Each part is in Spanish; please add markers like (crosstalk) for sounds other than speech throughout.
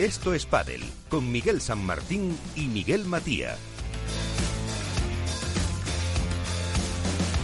Esto es Padel, con Miguel San Martín y Miguel Matía.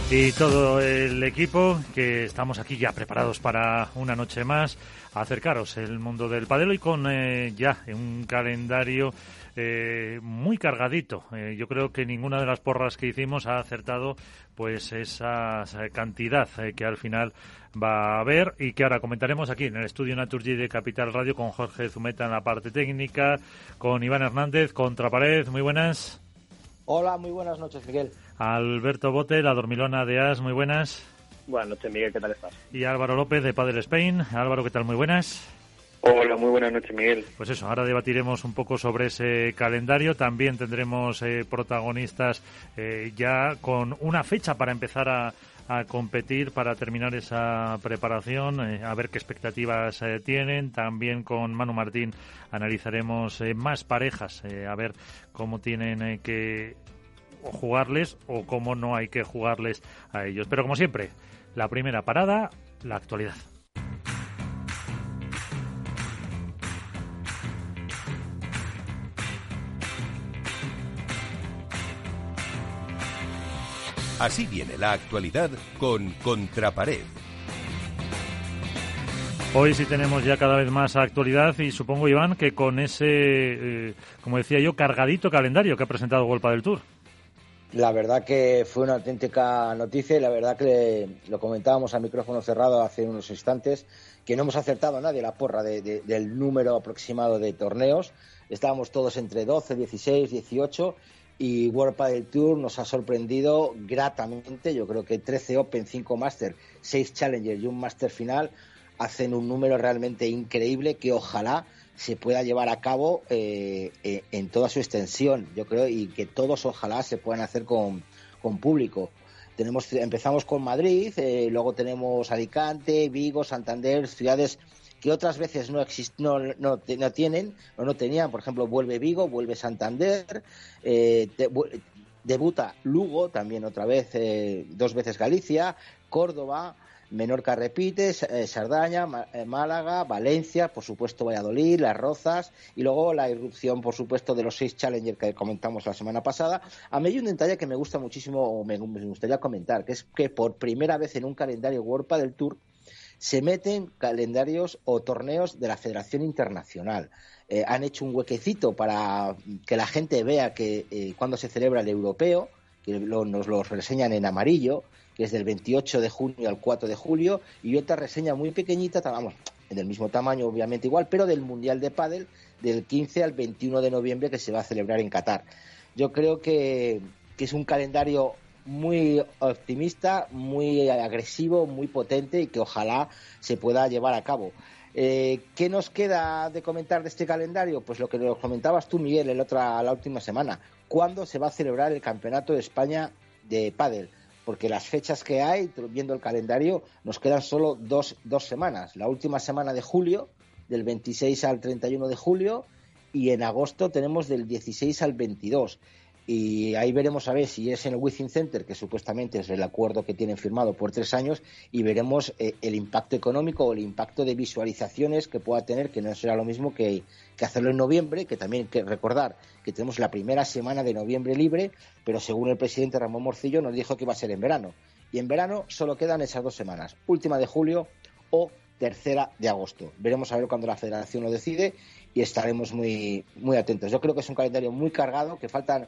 Y todo el equipo que estamos aquí ya preparados para una noche más, acercaros el mundo del padelo y con eh, ya un calendario eh, muy cargadito. Eh, yo creo que ninguna de las porras que hicimos ha acertado pues esa, cantidad que al final va a haber y que ahora comentaremos aquí en el estudio Naturgy de Capital Radio con Jorge Zumeta en la parte técnica, con Iván Hernández, Contrapared. Muy buenas. Hola, muy buenas noches, Miguel. Alberto Bote, la dormilona de As, muy buenas. Buenas noches, Miguel, ¿qué tal estás? Y Álvaro López de Padel Spain. Álvaro, ¿qué tal? Muy buenas. Hola, muy buenas noches, Miguel. Pues eso, ahora debatiremos un poco sobre ese calendario. También tendremos eh, protagonistas eh, ya con una fecha para empezar a, competir, para terminar esa preparación, eh, a ver qué expectativas tienen. También con Manu Martín analizaremos más parejas, a ver cómo tienen que jugarles o cómo no hay que jugarles a ellos. Pero como siempre, la primera parada, la actualidad. Así viene la actualidad con Contrapared. Hoy sí tenemos ya cada vez más actualidad y supongo, Iván, que con ese, eh, como decía yo, cargadito calendario que ha presentado Golpa del Tour. La verdad que fue una auténtica noticia y la verdad que lo comentábamos a micrófono cerrado hace unos instantes, que no hemos acertado nadie la porra del número aproximado de torneos. Estábamos todos entre 12, 16, 18 y World Padel Tour nos ha sorprendido gratamente. Yo creo que 13 Open, 5 Master, 6 Challenger y un Master final hacen un número realmente increíble que ojalá se pueda llevar a cabo eh, eh, en toda su extensión, yo creo, y que todos ojalá se puedan hacer con, público. Tenemos, empezamos con Madrid, eh, luego tenemos Alicante, Vigo, Santander, ciudades que otras veces no, no, no, no, tienen o no tenían. Por ejemplo, vuelve Vigo, vuelve Santander, debuta Lugo, también otra vez, dos veces Galicia, Córdoba, Menorca repite, eh, Sardaña, eh, Málaga, Valencia, por supuesto Valladolid, Las Rozas y luego la irrupción, por supuesto, de los seis Challenger que comentamos la semana pasada. A mí hay un detalle que me gusta muchísimo, o me, gustaría comentar, que es que por primera vez en un calendario World del Tour se meten calendarios o torneos de la Federación Internacional. Eh, han hecho un huequecito para que la gente vea que cuando se celebra el europeo, que nos lo reseñan en amarillo, que es del 28 de junio al 4 de julio, y otra reseña muy pequeñita, vamos, en el mismo tamaño obviamente igual, pero del Mundial de Pádel del 15 al 21 de noviembre que se va a celebrar en Qatar. Yo creo que, es un calendario muy optimista, muy agresivo, muy potente y que ojalá se pueda llevar a cabo. Eh, ¿Qué nos queda de comentar de este calendario? Pues lo que nos comentabas tú, Miguel, el otra, la última semana. ¿Cuándo se va a celebrar el Campeonato de España de Pádel? porque las fechas que hay, viendo el calendario, nos quedan solo dos, dos semanas. La última semana de julio, del 26 al 31 de julio, y en agosto tenemos del 16 al 22 y ahí veremos a ver si es en el Within Center, que supuestamente es el acuerdo que tienen firmado por tres años, y veremos eh, el impacto económico o el impacto de visualizaciones que pueda tener, que no será lo mismo que, hacerlo en noviembre, que también hay que recordar que tenemos la primera semana de noviembre libre, pero según el presidente Ramón Morcillo nos dijo que iba a ser en verano. Y en verano solo quedan esas dos semanas, última de julio o tercera de agosto. Veremos a ver cuando la federación lo decide y estaremos muy, muy atentos. Yo creo que es un calendario muy cargado, que faltan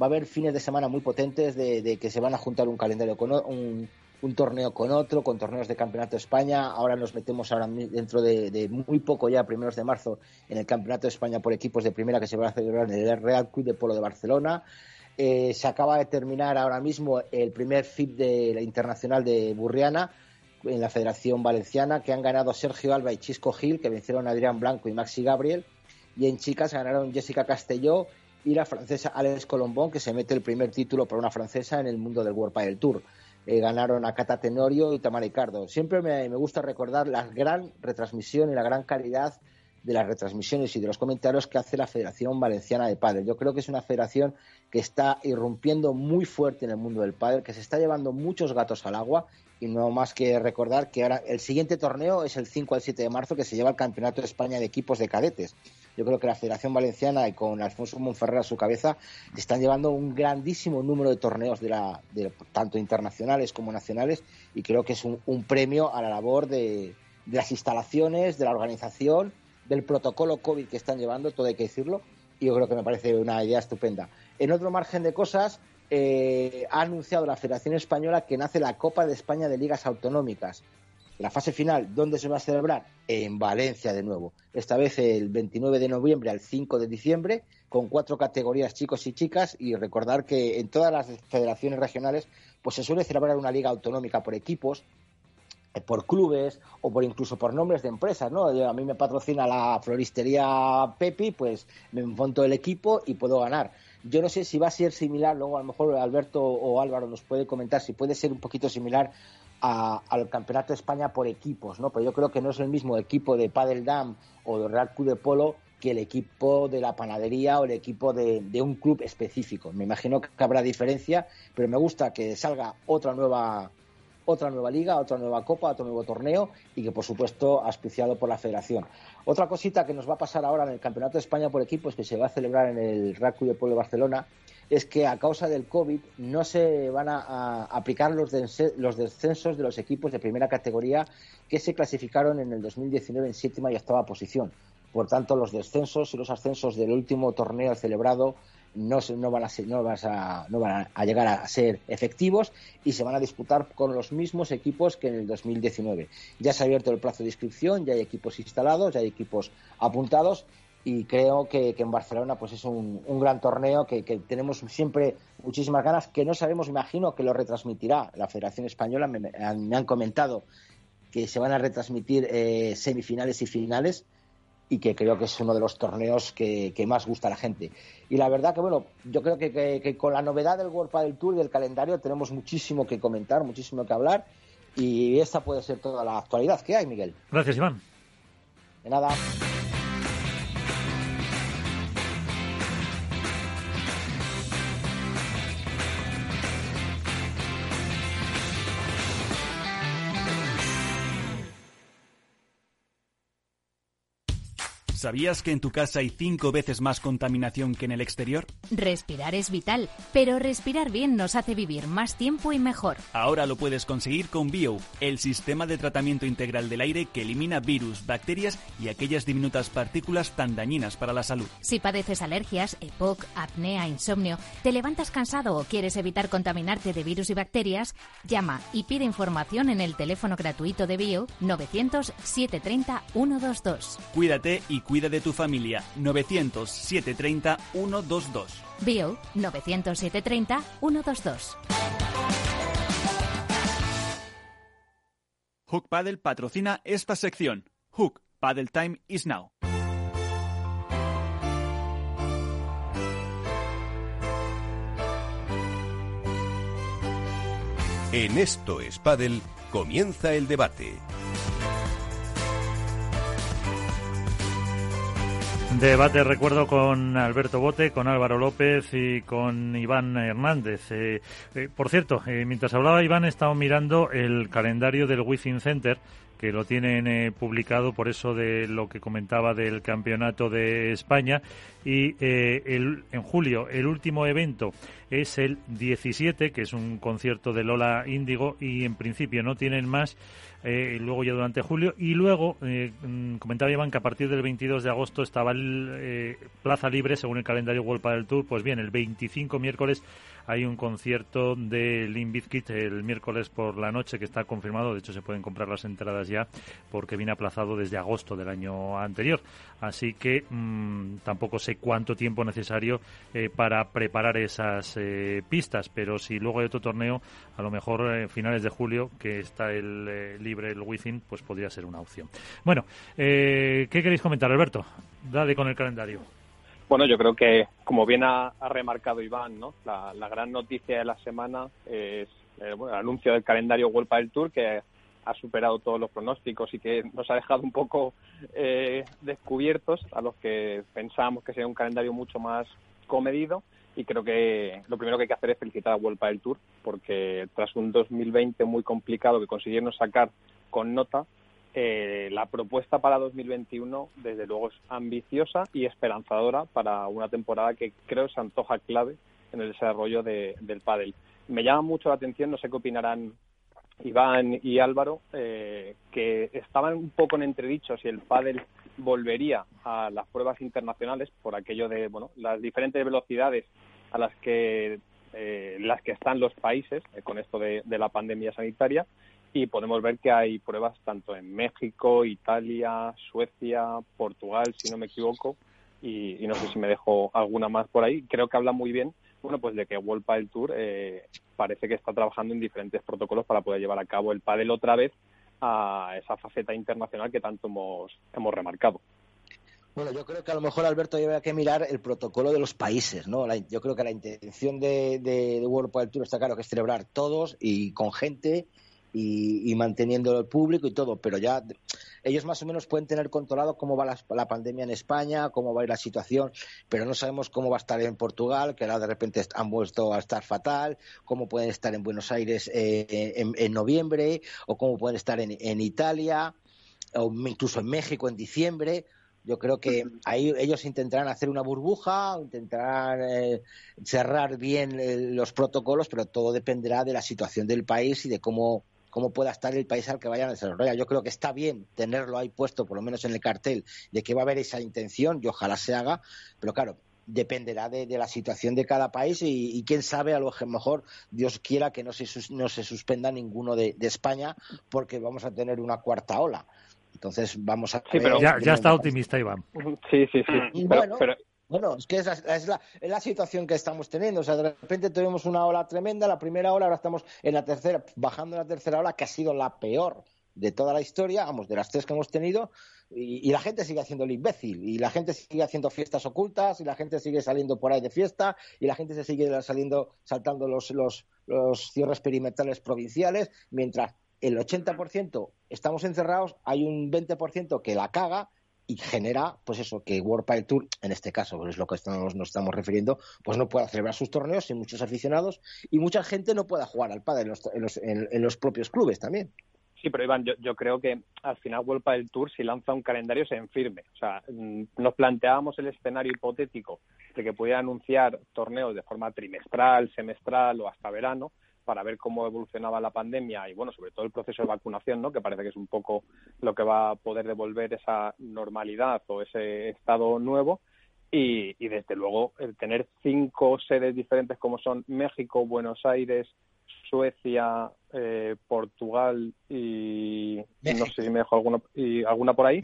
va a haber fines de semana muy potentes de, que se van a juntar un calendario con un, torneo con otro, con torneos de Campeonato de España. Ahora nos metemos ahora dentro de, muy poco ya, primeros de marzo, en el Campeonato de España por equipos de primera que se va a celebrar en el Real Club de Polo de Barcelona. Eh, se acaba de terminar ahora mismo el primer FIP de la Internacional de Burriana en la Federación Valenciana, que han ganado Sergio Alba y Chisco Gil, que vencieron a Adrián Blanco y Maxi Gabriel. Y en chicas ganaron Jessica Castelló y la francesa Alex Colombón, que se mete el primer título para una francesa en el mundo del World del Tour. Eh, ganaron a Cata Tenorio y Tamara Ricardo. Siempre me, gusta recordar la gran retransmisión y la gran calidad de las retransmisiones y de los comentarios que hace la Federación Valenciana de Padel. Yo creo que es una federación que está irrumpiendo muy fuerte en el mundo del pádel, que se está llevando muchos gatos al agua y no más que recordar que ahora el siguiente torneo es el 5 al 7 de marzo que se lleva el Campeonato de España de equipos de cadetes yo creo que la Federación Valenciana y con Alfonso Monferrer a su cabeza están llevando un grandísimo número de torneos de la, de, tanto internacionales como nacionales y creo que es un, premio a la labor de, las instalaciones, de la organización, del protocolo COVID que están llevando, todo hay que decirlo, y yo creo que me parece una idea estupenda. En otro margen de cosas, eh, ha anunciado la Federación Española que nace la Copa de España de Ligas Autonómicas. La fase final, ¿dónde se va a celebrar? En Valencia de nuevo. Esta vez el 29 de noviembre al 5 de diciembre, con cuatro categorías chicos y chicas. Y recordar que en todas las federaciones regionales, pues se suele celebrar una liga autonómica por equipos, eh, por clubes o por incluso por nombres de empresas, ¿no? A mí me patrocina la floristería Pepi, pues me monto el equipo y puedo ganar. Yo no sé si va a ser similar, luego a lo mejor Alberto o Álvaro nos puede comentar si puede ser un poquito similar al Campeonato de España por equipos, ¿no? Pero yo creo que no es el mismo equipo de Padel Dam o de Real Club de Polo que el equipo de la panadería o el equipo de, un club específico. Me imagino que habrá diferencia, pero me gusta que salga otra nueva otra nueva liga, otra nueva copa, otro nuevo torneo y que por supuesto auspiciado por la federación. Otra cosita que nos va a pasar ahora en el Campeonato de España por equipos que se va a celebrar en el Real Club de Polo de Barcelona es que a causa del COVID no se van a, aplicar los, los, descensos de los equipos de primera categoría que se clasificaron en el 2019 en séptima y octava posición. Por tanto, los descensos y los ascensos del último torneo celebrado no, no, van, a no, a, no van a llegar a ser efectivos y se van a disputar con los mismos equipos que en el 2019. Ya se ha abierto el plazo de inscripción, ya hay equipos instalados, ya hay equipos apuntados y creo que, en Barcelona pues es un, gran torneo que, tenemos siempre muchísimas ganas que no sabemos imagino que lo retransmitirá la Federación Española me, han, comentado que se van a retransmitir eh, semifinales y finales y que creo que es uno de los torneos que, más gusta a la gente. Y la verdad que bueno yo creo que, con la novedad del World del Tour y del calendario tenemos muchísimo que comentar muchísimo que hablar y esta puede ser toda la actualidad que hay Miguel. Gracias Iván. De nada ¿Sabías que en tu casa hay cinco veces más contaminación que en el exterior? Respirar es vital, pero respirar bien nos hace vivir más tiempo y mejor. Ahora lo puedes conseguir con Bio, el sistema de tratamiento integral del aire que elimina virus, bacterias y aquellas diminutas partículas tan dañinas para la salud. Si padeces alergias, EPOC, apnea, insomnio, te levantas cansado o quieres evitar contaminarte de virus y bacterias, llama y pide información en el teléfono gratuito de Bio 900 730 122. Cuídate y Cuida de tu familia 900 730 122. Bio 900 730 122. Hook Paddle patrocina esta sección. Hook Paddle Time is now. En esto es Paddle comienza el debate. Debate, recuerdo, con Alberto Bote, con Álvaro López y con Iván Hernández. Eh, eh, por cierto, eh, mientras hablaba Iván, he estado mirando el calendario del Within Center, que lo tienen publicado por eso de lo que comentaba del Campeonato de España. Y el, en julio, el último evento es el 17, que es un concierto de Lola Índigo, y en principio no tienen más eh, luego ya durante julio. Y luego, eh, mm, comentaba Iván que a partir del 22 de agosto estaba el, eh, Plaza Libre, según el calendario World del Tour. Pues bien, el 25 miércoles hay un concierto de Limp Bizkit el miércoles por la noche que está confirmado. De hecho, se pueden comprar las entradas ya porque viene aplazado desde agosto del año anterior. Así que mm, tampoco sé cuánto tiempo necesario para preparar esas pistas. Pero si luego hay otro torneo, a lo mejor finales de julio, que está el libre el Within, pues podría ser una opción. Bueno, eh, ¿qué queréis comentar, Alberto? Dale con el calendario. Bueno, yo creo que, como bien ha, remarcado Iván, ¿no? La, gran noticia de la semana es eh, el anuncio del calendario World del Tour, que ha superado todos los pronósticos y que nos ha dejado un poco eh, descubiertos a los que pensábamos que sería un calendario mucho más comedido y creo que lo primero que hay que hacer es felicitar a Vuelta del Tour porque tras un 2020 muy complicado que consiguieron sacar con nota eh, la propuesta para 2021, desde luego, es ambiciosa y esperanzadora para una temporada que creo se antoja clave en el desarrollo del pádel. Me llama mucho la atención, no sé qué opinarán Iván y Álvaro, eh, que estaban un poco en entredicho si el pádel volvería a las pruebas internacionales por aquello de bueno las diferentes velocidades a las que eh, las que están los países eh, con esto de, la pandemia sanitaria y podemos ver que hay pruebas tanto en México, Italia, Suecia, Portugal, si no me equivoco, y, no sé si me dejo alguna más por ahí. Creo que habla muy bien, bueno, pues de que World Padel Tour eh, parece que está trabajando en diferentes protocolos para poder llevar a cabo el pádel otra vez a esa faceta internacional que tanto hemos, hemos remarcado. Bueno, yo creo que a lo mejor, Alberto, hay que mirar el protocolo de los países, ¿no? yo creo que la intención de, de, World Padel Tour está claro que es celebrar todos y con gente y, manteniendo el público y todo, pero ya ellos más o menos pueden tener controlado cómo va la, pandemia en España, cómo va a ir la situación, pero no sabemos cómo va a estar en Portugal, que ahora de repente han vuelto a estar fatal, cómo pueden estar en Buenos Aires eh, en, noviembre, o cómo pueden estar en, Italia, o incluso en México en diciembre. Yo creo que ahí ellos intentarán hacer una burbuja, intentarán eh, cerrar bien eh, los protocolos, pero todo dependerá de la situación del país y de cómo cómo pueda estar el país al que vayan a desarrollar. Yo creo que está bien tenerlo ahí puesto, por lo menos en el cartel, de que va a haber esa intención y ojalá se haga, pero claro, dependerá de, la situación de cada país y, quién sabe, a lo mejor Dios quiera que no se, no se suspenda ninguno de, España porque vamos a tener una cuarta ola. Entonces vamos a... ya, está optimista Iván. Sí, sí, sí. pero, bueno, es que es la, es, la, situación que estamos teniendo. O sea, de repente tuvimos una ola tremenda, la primera ola, ahora estamos en la tercera, bajando en la tercera ola, que ha sido la peor de toda la historia, vamos, de las tres que hemos tenido, y, la gente sigue haciendo el imbécil, y la gente sigue haciendo fiestas ocultas, y la gente sigue saliendo por ahí de fiesta, y la gente se sigue saliendo, saltando los, los, los cierres perimetrales provinciales, mientras el 80% estamos encerrados, hay un 20% que la caga, y genera, pues eso, que World Padel Tour, en este caso, es lo que estamos, nos estamos refiriendo, pues no pueda celebrar sus torneos sin muchos aficionados y mucha gente no pueda jugar al pádel en los, en los, propios clubes también. Sí, pero Iván, yo, yo, creo que al final World Padel Tour, si lanza un calendario, se enfirme. O sea, mm, nos planteábamos el escenario hipotético de que pudiera anunciar torneos de forma trimestral, semestral o hasta verano, para ver cómo evolucionaba la pandemia y, bueno, sobre todo el proceso de vacunación, ¿no? Que parece que es un poco lo que va a poder devolver esa normalidad o ese estado nuevo. Y, desde luego, el tener cinco sedes diferentes como son México, Buenos Aires, Suecia, eh, Portugal y no sé si me dejo alguna, y alguna por ahí,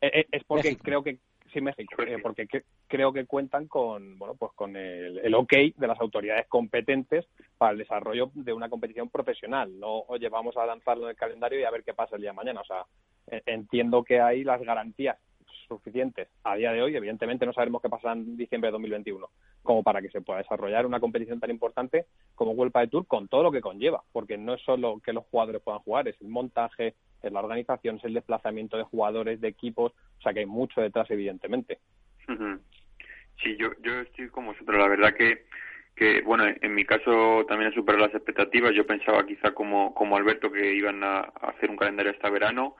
eh, eh, es porque creo que México, porque creo que cuentan con bueno pues con el, el, OK de las autoridades competentes para el desarrollo de una competición profesional. No, oye, vamos a lanzarlo en el calendario y a ver qué pasa el día de mañana. O sea, e, entiendo que hay las garantías suficientes a día de hoy. Evidentemente no sabemos qué pasará en diciembre de 2021, como para que se pueda desarrollar una competición tan importante como Vuelta de Tour con todo lo que conlleva, porque no es solo que los jugadores puedan jugar, es el montaje, es la organización, es el desplazamiento de jugadores, de equipos, o sea que hay mucho detrás, evidentemente. Sí, yo, yo estoy como vosotros. La verdad que, que bueno, en mi caso también he superado las expectativas. Yo pensaba quizá como, como Alberto que iban a, hacer un calendario hasta verano.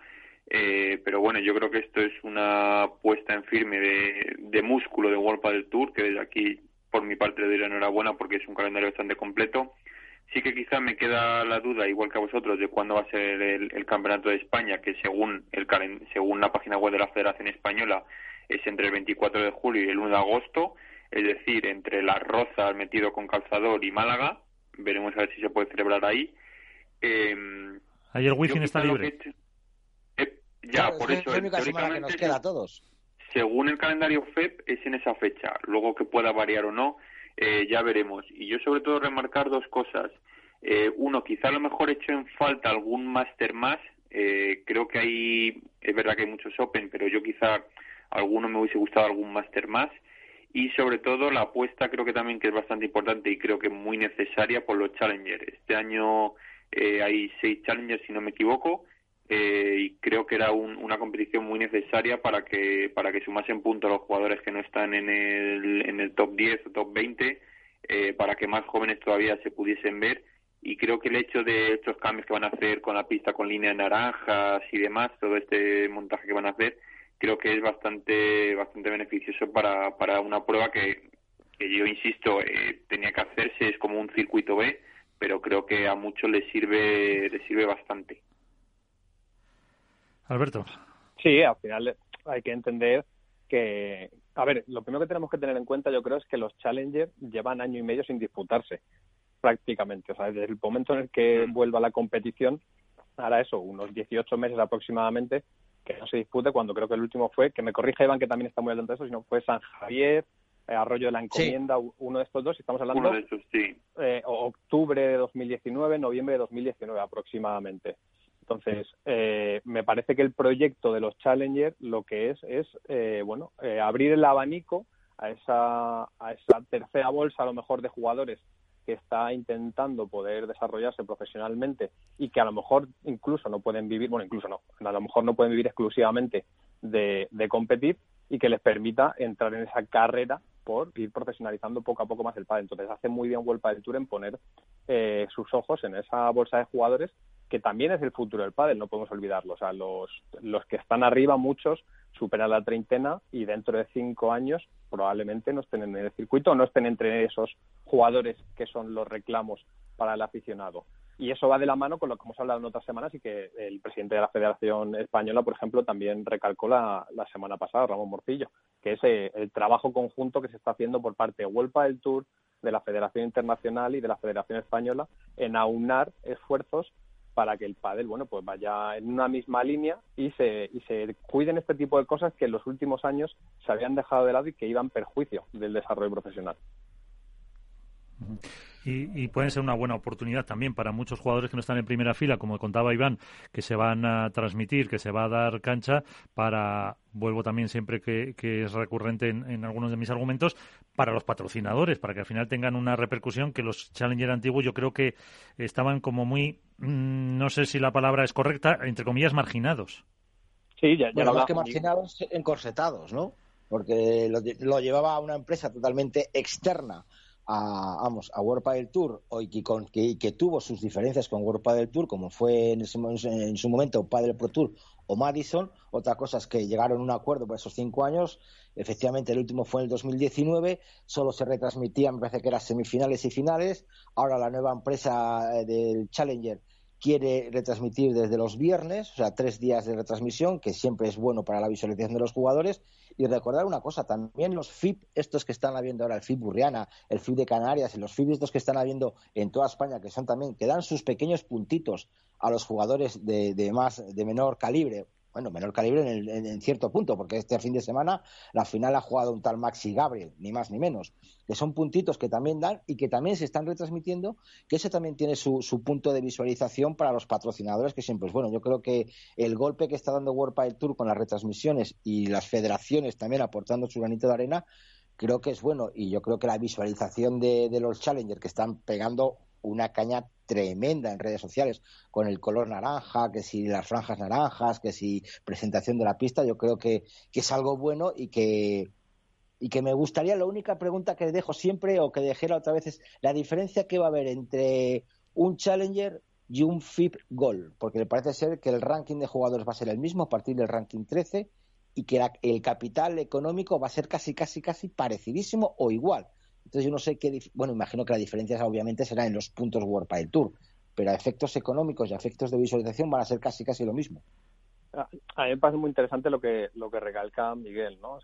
Eh, pero bueno, yo creo que esto es una puesta en firme de, de músculo de World del Tour, que desde aquí, por mi parte, le doy la enhorabuena porque es un calendario bastante completo. Sí que quizá me queda la duda, igual que a vosotros, de cuándo va a ser el, el Campeonato de España, que según, el, según la página web de la Federación Española es entre el 24 de julio y el 1 de agosto, es decir, entre Las Rozas metido con calzador y Málaga. Veremos a ver si se puede celebrar ahí. Eh, el wifi está libre. Ya, por eso. Es que nos queda a todos. Según el calendario FEP es en esa fecha. Luego que pueda variar o no, eh, ya veremos. Y yo sobre todo remarcar dos cosas. Eh, uno, quizá a lo mejor he hecho en falta algún máster más. Eh, creo que hay, es verdad que hay muchos Open, pero yo quizá alguno me hubiese gustado algún máster más y sobre todo la apuesta creo que también que es bastante importante y creo que muy necesaria por los challengers. Este año eh, hay seis challengers si no me equivoco eh, y creo que era una competición muy necesaria para que para que sumasen puntos los jugadores que no están en el, en el top 10 o top 20 eh, para que más jóvenes todavía se pudiesen ver. Y creo que el hecho de estos cambios que van a hacer con la pista con líneas naranjas y demás, todo este montaje que van a hacer, creo que es bastante bastante beneficioso para, para una prueba que, que yo insisto eh, tenía que hacerse es como un circuito B pero creo que a muchos les sirve les sirve bastante Alberto sí al final hay que entender que a ver lo primero que tenemos que tener en cuenta yo creo es que los Challenger llevan año y medio sin disputarse prácticamente o sea desde el momento en el que mm. vuelva la competición ahora eso unos 18 meses aproximadamente que no se dispute cuando creo que el último fue, que me corrija Iván, que también está muy atento de eso, sino fue San Javier, eh, Arroyo de la Encomienda, uno de estos dos, estamos hablando de sí. eh, octubre de 2019, noviembre de 2019 aproximadamente. Entonces, eh, me parece que el proyecto de los Challenger lo que es es, eh, bueno, eh, abrir el abanico a esa, esa tercera bolsa, a lo mejor, de jugadores que está intentando poder desarrollarse profesionalmente y que a lo mejor incluso no pueden vivir, bueno, incluso no, a lo mejor no pueden vivir exclusivamente de, competir y que les permita entrar en esa carrera por ir profesionalizando poco a poco más el pádel. Entonces hace muy bien World del Tour en poner eh, sus ojos en esa bolsa de jugadores que también es el futuro del pádel, no podemos olvidarlo. O sea, los, los que están arriba, muchos superan la treintena y dentro de cinco años probablemente no estén en el circuito no estén entre esos jugadores que son los reclamos para el aficionado. Y eso va de la mano con lo que hemos hablado en otras semanas y que el presidente de la Federación Española, por ejemplo, también recalcó la, la semana pasada, Ramón Morcillo, que es eh, el trabajo conjunto que se está haciendo por parte de Huelpa del Tour, de la Federación Internacional y de la Federación Española en aunar esfuerzos para que el pádel, bueno, pues vaya en una misma línea y se, y se cuiden este tipo de cosas que en los últimos años se habían dejado de lado y que iban perjuicio del desarrollo profesional. Y, pueden ser una buena oportunidad también para muchos jugadores que no están en primera fila, como contaba Iván, que se van a transmitir, que se va a dar cancha para, vuelvo también siempre que, es recurrente en, algunos de mis argumentos, para los patrocinadores, para que al final tengan una repercusión que los Challenger antiguos yo creo que estaban como muy, mm, no sé si la palabra es correcta, entre comillas, marginados. Sí, ya, ya lo que marginados, encorsetados, ¿no? Porque lo, lo llevaba una empresa totalmente externa a, vamos, a World del Tour y que, que, tuvo sus diferencias con World del Tour, como fue en, en su momento Padel Pro Tour o Madison. Otra cosa es que llegaron a un acuerdo por esos cinco años. Efectivamente, el último fue en el 2019. Solo se retransmitían, parece que eran semifinales y finales. Ahora la nueva empresa eh, del Challenger quiere retransmitir desde los viernes, o sea, tres días de retransmisión, que siempre es bueno para la visualización de los jugadores. Y recordar una cosa, también los FIP, estos que están habiendo ahora, el FIP Burriana, el FIP de Canarias y los FIP estos que están habiendo en toda España, que son también, que dan sus pequeños puntitos a los jugadores de, de más, de menor calibre, bueno, menor calibre en, cierto punto, porque este fin de semana la final ha jugado un tal Maxi Gabriel, ni más ni menos, que son puntitos que también dan y que también se están retransmitiendo, que ese también tiene su, punto de visualización para los patrocinadores, que siempre es bueno. Yo creo que el golpe que está dando World Padel Tour con las retransmisiones y las federaciones también aportando su granito de arena, creo que es bueno y yo creo que la visualización de, de los Challengers que están pegando una caña tremenda en redes sociales con el color naranja, que si las franjas naranjas, que si presentación de la pista, yo creo que, es algo bueno y que y que me gustaría, la única pregunta que dejo siempre o que dejé la otra vez es la diferencia que va a haber entre un Challenger y un FIP Gold, porque me parece ser que el ranking de jugadores va a ser el mismo a partir del ranking 13 y que el capital económico va a ser casi, casi, casi parecidísimo o igual. Entonces yo no sé qué, bueno, imagino que la diferencia obviamente será en los puntos World del Tour, pero a efectos económicos y a efectos de visualización van a ser casi casi lo mismo. A mí me parece muy interesante lo que lo que recalca Miguel, ¿no?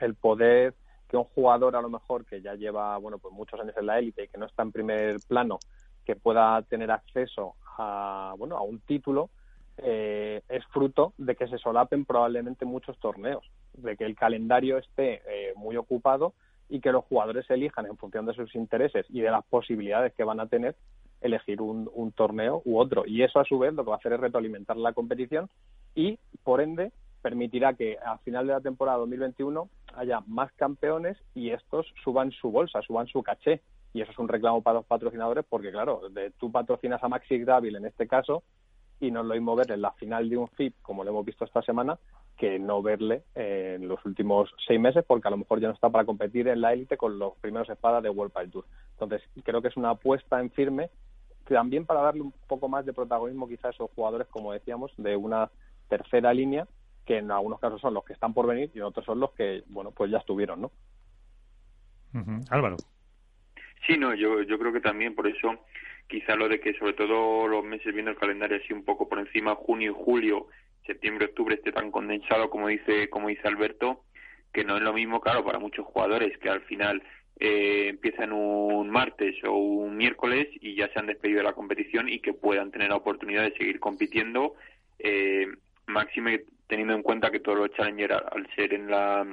el, poder que un jugador a lo mejor que ya lleva bueno pues muchos años en la élite y que no está en primer plano que pueda tener acceso a bueno a un título eh, es fruto de que se solapen probablemente muchos torneos de que el calendario esté eh, muy ocupado y que los jugadores elijan en función de sus intereses y de las posibilidades que van a tener elegir un, torneo u otro. Y eso a su vez lo que va a hacer es retroalimentar la competición y por ende permitirá que al final de la temporada 2021 haya más campeones y estos suban su bolsa, suban su caché. Y eso es un reclamo para los patrocinadores porque, claro, de, tú patrocinas a Maxi Gravel en este caso y no lo mismo ver en la final de un FIP, como lo hemos visto esta semana, que no verle en los últimos seis meses, porque a lo mejor ya no está para competir en la élite con los primeros espadas de World Padel Tour. Entonces, creo que es una apuesta en firme también para darle un poco más de protagonismo quizás a esos jugadores, como decíamos, de una tercera línea, que en algunos casos son los que están por venir y en otros son los que, bueno, pues ya estuvieron, ¿no? Álvaro. Sí, no, yo, yo creo que también por eso quizá lo de que sobre todo los meses viendo el calendario así un poco por encima, junio y julio, septiembre, octubre esté tan condensado como dice, como dice Alberto, que no es lo mismo, claro, para muchos jugadores que al final eh, empiezan un martes o un miércoles y ya se han despedido de la competición y que puedan tener la oportunidad de seguir compitiendo, eh, máxime teniendo en cuenta que todos los challengers al ser en la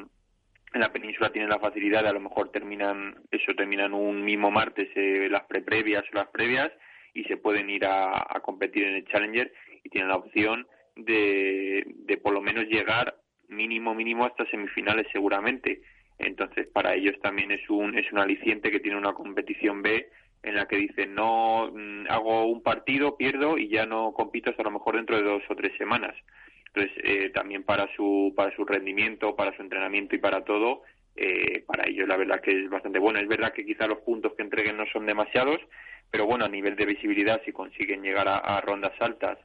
en la península tienen la facilidad de a lo mejor terminan eso terminan un mismo martes eh, las pre-previas o las previas y se pueden ir a, a, competir en el Challenger y tienen la opción de, por lo menos llegar mínimo mínimo hasta semifinales seguramente entonces para ellos también es un es un aliciente que tiene una competición B en la que dicen no mm, hago un partido pierdo y ya no compito hasta a lo mejor dentro de dos o tres semanas entonces, eh, también para su, para su rendimiento, para su entrenamiento y para todo, eh, para ellos la verdad que es bastante bueno. Es verdad que quizá los puntos que entreguen no son demasiados, pero bueno, a nivel de visibilidad, si consiguen llegar a, rondas altas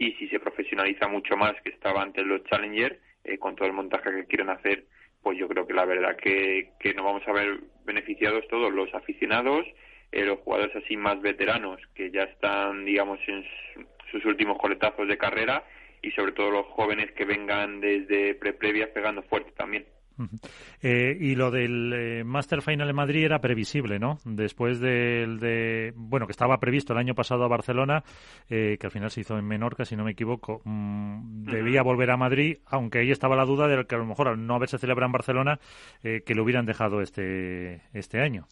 y si se profesionaliza mucho más que estaba antes los Challenger, eh, con todo el montaje que quieren hacer, pues yo creo que la verdad que, que nos vamos a ver beneficiados todos los aficionados, los jugadores así más veteranos que ya están, digamos, en sus últimos coletazos de carrera y sobre todo los jóvenes que vengan desde pre-previas pegando fuerte también. Eh, y lo del eh, Master Final en Madrid era previsible, ¿no? Después del de, bueno, que estaba previsto el año pasado a Barcelona, eh, que al final se hizo en Menorca, si no me equivoco, mm, debía volver a Madrid, aunque ahí estaba la duda de que a lo mejor al no haberse celebrado en Barcelona, que lo hubieran dejado este, este año.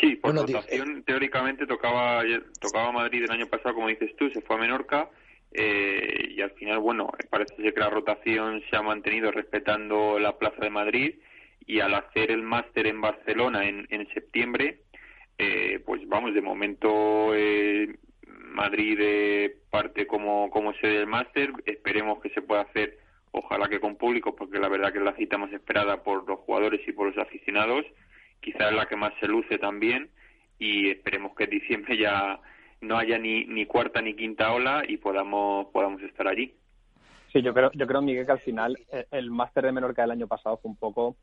Sí, por votación teóricamente tocaba, tocaba Madrid el año pasado, como dices tú, se fue a Menorca eh, y al final, bueno, parece ser que la rotación se ha mantenido respetando la Plaza de Madrid y al hacer el máster en Barcelona en, en septiembre, eh, pues vamos, de momento eh, Madrid eh, parte como, como sede del máster, esperemos que se pueda hacer, ojalá que con público, porque la verdad que es la cita más esperada por los jugadores y por los aficionados, quizás es la que más se luce también y esperemos que en diciembre ya no haya ni, cuarta ni quinta ola y podamos, podamos estar allí. Sí, yo creo, yo creo, Miguel, que al final eh, el máster de Menorca del año pasado fue un poco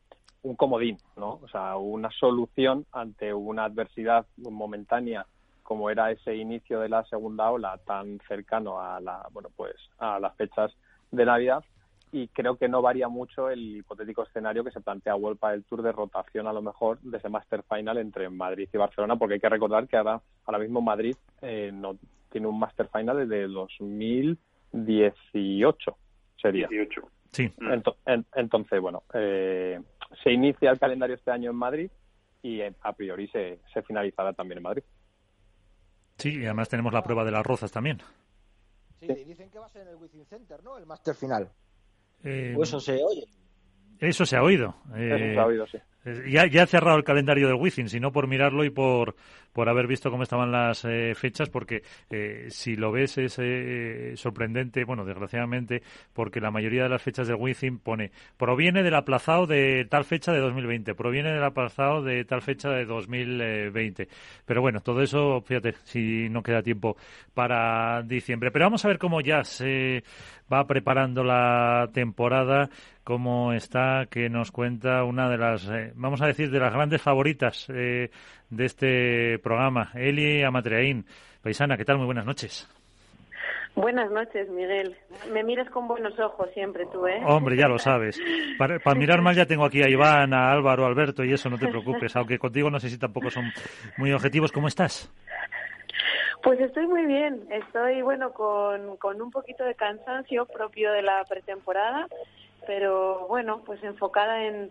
un comodín, ¿no? O sea, una solución ante una adversidad momentánea como era ese inicio de la segunda ola tan cercano a la, bueno, pues a las fechas de Navidad y creo que no varía mucho el hipotético escenario que se plantea Vuelpa del Tour de rotación a lo mejor de ese Master Final entre Madrid y Barcelona, porque hay que recordar que ahora, ahora mismo Madrid eh, no tiene un Master Final desde 2018, sería. 18. Sí. entonces, bueno, eh, se inicia el calendario este año en Madrid y eh, a priori se, se finalizará también en Madrid. Sí, y además tenemos la prueba de las rozas también. Sí, dicen que va a ser en el Wizzing Center, ¿no? El Master Final. Eh, eso se oye. Eso se ha oído. Eh, se ha oído, sí. Eh, ya, ya ha cerrado el calendario del Wizzing, sino por mirarlo y por, por haber visto cómo estaban las eh, fechas, porque eh, si lo ves es eh, sorprendente, bueno, desgraciadamente, porque la mayoría de las fechas del Wizzing pone proviene del aplazado de tal fecha de 2020, proviene del aplazado de tal fecha de 2020. Pero bueno, todo eso, fíjate, si no queda tiempo para diciembre. Pero vamos a ver cómo ya se va preparando la temporada, cómo está, que nos cuenta una de las, vamos a decir, de las grandes favoritas de este programa. Eli Amatreaín, paisana, ¿qué tal? Muy buenas noches. Buenas noches, Miguel. Me miras con buenos ojos siempre tú, ¿eh? Hombre, ya lo sabes. Para, mirar mal ya tengo aquí a Iván, a Álvaro, a Alberto y eso, no te (laughs) preocupes. Aunque contigo no sé si tampoco son muy objetivos. ¿Cómo estás? Pues estoy muy bien. Estoy, bueno, con, con un poquito de cansancio propio de la pretemporada, pero bueno, pues enfocada en,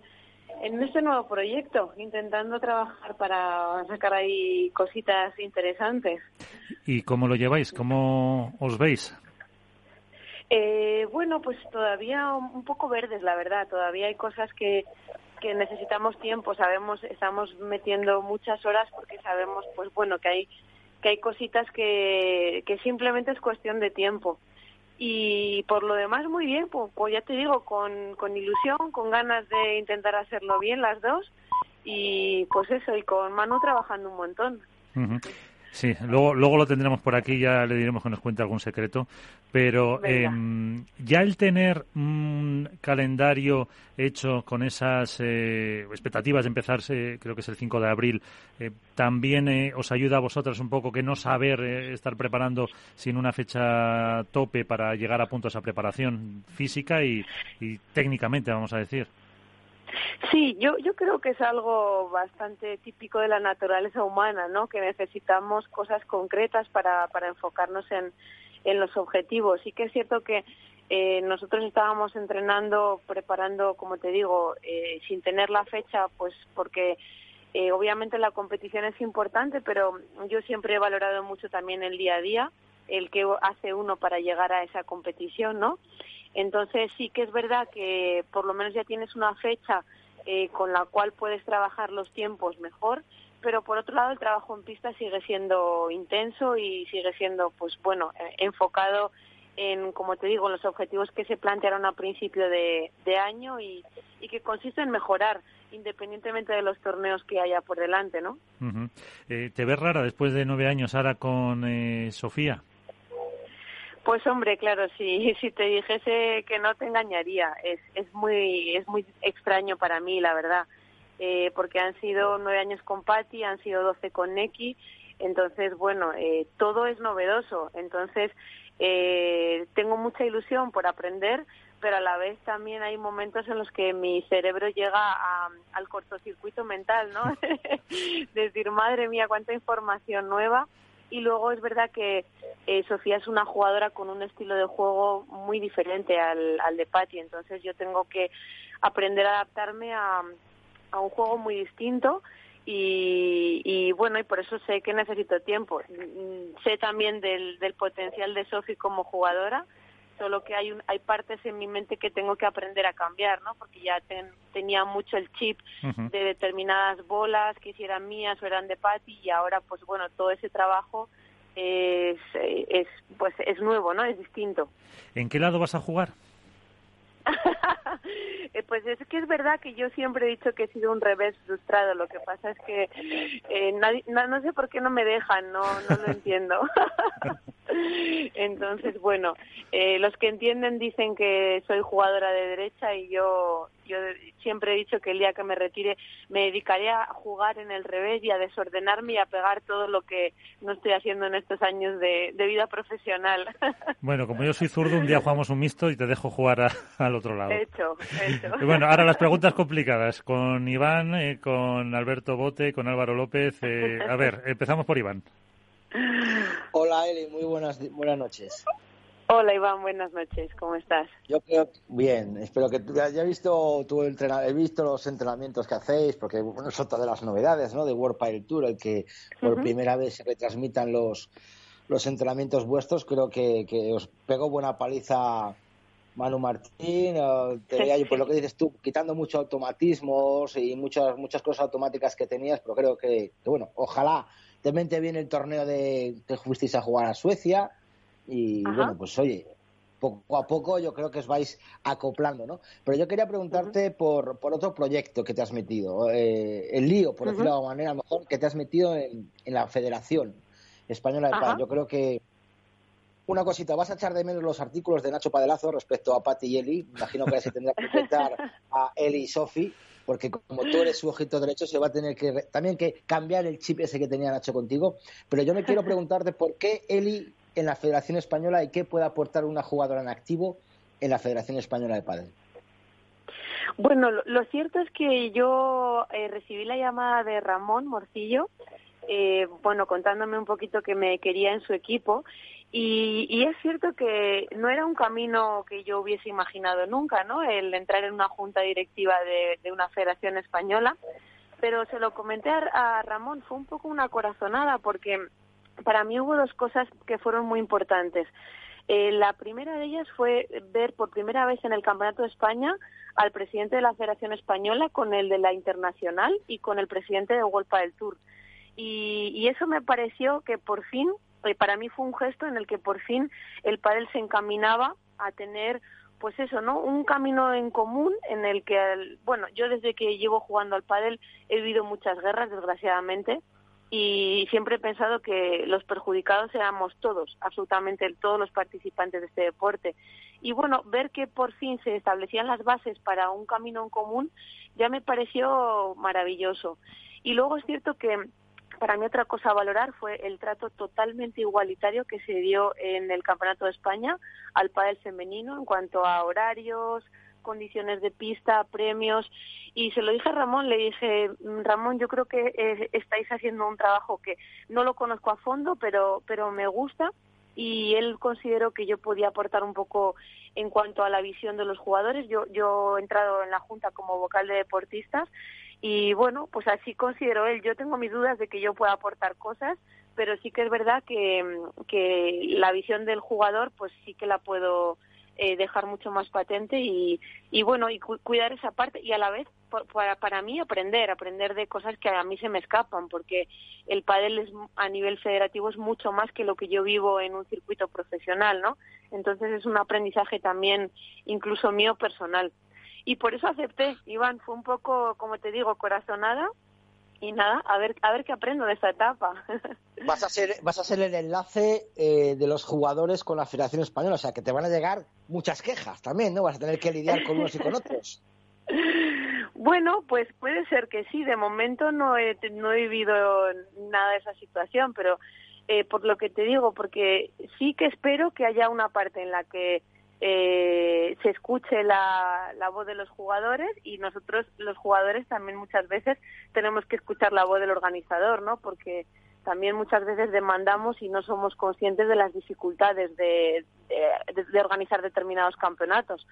en este nuevo proyecto, intentando trabajar para sacar ahí cositas interesantes. ¿Y cómo lo lleváis? ¿Cómo os veis? Eh, bueno, pues todavía un poco verdes, la verdad. Todavía hay cosas que, que necesitamos tiempo. Sabemos, estamos metiendo muchas horas porque sabemos, pues bueno, que hay que hay cositas que, que simplemente es cuestión de tiempo y por lo demás muy bien, pues, pues, ya te digo, con, con ilusión, con ganas de intentar hacerlo bien las dos y pues eso, y con Manu trabajando un montón. Sí, luego, luego lo tendremos por aquí, ya le diremos que nos cuente algún secreto. Pero em, ya el tener un calendario hecho con esas eh, expectativas de empezarse, creo que es el 5 de abril, eh, también eh, os ayuda a vosotras un poco que no saber estar preparando sin una fecha tope para llegar a punto a esa preparación física y técnicamente, vamos a decir. Sí, yo, yo creo que es algo bastante típico de la naturaleza humana, ¿no? Que necesitamos cosas concretas para, para enfocarnos en, los objetivos. Sí que es cierto que eh, nosotros estábamos entrenando, preparando, como te digo, eh, sin tener la fecha, pues porque eh, obviamente la competición es importante, pero yo siempre he valorado mucho también el día a día, el que hace uno para llegar a esa competición, ¿no? Entonces sí que es verdad que por lo menos ya tienes una fecha eh, con la cual puedes trabajar los tiempos mejor, pero por otro lado el trabajo en pista sigue siendo intenso y sigue siendo, pues bueno, eh, enfocado en, como te digo, los objetivos que se plantearon a principio de, año y, que consiste en mejorar independientemente de los torneos que haya por delante, ¿no? Eh, ¿Te ves rara después de nueve años ahora con Sofía? Pues hombre, claro, si, (laughs) si te dijese que no te engañaría. Es, es, muy, es muy extraño para mí, la verdad, eh, porque han sido nueve años con Patti, han sido doce con Neki, entonces, bueno, eh, todo es novedoso. Entonces, eh, tengo mucha ilusión por aprender, pero a la vez también hay momentos en los que mi cerebro llega a, al cortocircuito mental, ¿no? (laughs) Decir, madre mía, cuánta información nueva y luego es verdad que eh, Sofía es una jugadora con un estilo de juego muy diferente al, al de Patti, entonces yo tengo que aprender a adaptarme a, a un juego muy distinto y, y, bueno, y por eso sé que necesito tiempo. Mm, sé también del, del potencial de Sofía como jugadora solo que hay, hay partes en mi mente que tengo que aprender a cambiar, ¿no? Porque ya tenía mucho el chip de determinadas bolas que si eran mías o eran de Patty y ahora, pues bueno, todo ese trabajo es, es, pues es nuevo, ¿no? Es distinto. ¿En qué lado vas a jugar? (laughs) Eh, pues es que es verdad que yo siempre he dicho que he sido un revés frustrado. Lo que pasa es que eh, no, sé por qué no me dejan, no, no lo entiendo. (laughs) Entonces, bueno, eh, los que entienden dicen que soy jugadora de derecha y yo, yo siempre he dicho que el día que me retire me dedicaré a jugar en el revés y a desordenarme y a pegar todo lo que no estoy haciendo en estos años de, vida profesional. (laughs) Bueno, como yo soy zurdo, un día jugamos un mixto y te dejo jugar al otro lado. Hecho, hecho. bueno, ahora las preguntas complicadas con Iván, eh, con Alberto Bote, con Álvaro López. Eh, a ver, empezamos por Iván. Hola Eli, muy buenas, buenas noches. Hola Iván, buenas noches, ¿cómo estás? Yo creo bien, espero que tú hayas visto tu he visto los entrenamientos que hacéis, porque bueno, es otra de las novedades, ¿no? De World Pile Tour, el que por primera vez se retransmitan los, los entrenamientos vuestros, creo que, que os pegó buena paliza Manu Martín, te veía yo por lo que dices tú, quitando muchos automatismos y muchas muchas cosas automáticas que tenías, pero creo que, que bueno, ojalá te mente bien el torneo de que fuisteis a jugar a Suecia y bueno, pues oye, poco a poco yo creo que os vais acoplando, ¿no? Pero yo quería preguntarte por, por otro proyecto que te has metido, eh, el lío, por decirlo de alguna manera, mejor, que te has metido en, la Federación Española de Paz. Yo creo que una cosita, vas a echar de menos los artículos de Nacho Padelazo respecto a Patti y Eli. Imagino que se tendrá que enfrentar a Eli y Sofi, porque como tú eres su ojito derecho, se va a tener que también que cambiar el chip ese que tenía Nacho contigo. Pero yo me quiero preguntarte por qué Eli en la Federación Española y qué puede aportar una jugadora en activo en la Federación Española de Padel. Bueno, lo, cierto es que yo eh, recibí la llamada de Ramón Morcillo, eh, bueno, contándome un poquito que me quería en su equipo y, es cierto que no era un camino que yo hubiese imaginado nunca, ¿no? El entrar en una junta directiva de, una federación española, pero se lo comenté a, a Ramón, fue un poco una corazonada porque para mí hubo dos cosas que fueron muy importantes. Eh, la primera de ellas fue ver por primera vez en el Campeonato de España al presidente de la Federación Española con el de la Internacional y con el presidente de World del Tour. Y, eso me pareció que por fin, eh, para mí fue un gesto en el que por fin el pádel se encaminaba a tener pues eso, ¿no? Un camino en común en el que, bueno, yo desde que llevo jugando al pádel he vivido muchas guerras, desgraciadamente, y siempre he pensado que los perjudicados éramos todos, absolutamente todos los participantes de este deporte. Y bueno, ver que por fin se establecían las bases para un camino en común ya me pareció maravilloso. Y luego es cierto que para mí otra cosa a valorar fue el trato totalmente igualitario que se dio en el Campeonato de España al pádel femenino en cuanto a horarios, condiciones de pista, premios. Y se lo dije a Ramón, le dije, Ramón, yo creo que eh, estáis haciendo un trabajo que no lo conozco a fondo, pero, pero me gusta. Y él consideró que yo podía aportar un poco en cuanto a la visión de los jugadores. Yo, yo he entrado en la Junta como vocal de deportistas y bueno, pues así considero él. Yo tengo mis dudas de que yo pueda aportar cosas, pero sí que es verdad que, que la visión del jugador pues sí que la puedo eh, dejar mucho más patente y, y bueno, y cuidar esa parte y a la vez para, para mí aprender, aprender de cosas que a mí se me escapan, porque el pádel es, a nivel federativo es mucho más que lo que yo vivo en un circuito profesional, ¿no? Entonces es un aprendizaje también incluso mío personal. Y por eso acepté, Iván, fue un poco, como te digo, corazonada, y nada, a ver, a ver qué aprendo de esta etapa. (laughs) Vas a ser, vas a ser el enlace eh, de los jugadores con la Federación Española, o sea que te van a llegar muchas quejas también, ¿no? Vas a tener que lidiar con unos y con otros. (laughs) Bueno, pues puede ser que sí. De momento no he, no he vivido nada de esa situación, pero eh, por lo que te digo, porque sí que espero que haya una parte en la que eh, se escuche la, la voz de los jugadores y nosotros los jugadores también muchas veces tenemos que escuchar la voz del organizador, ¿no? Porque también muchas veces demandamos y no somos conscientes de las dificultades de, de, organizar determinados campeonatos.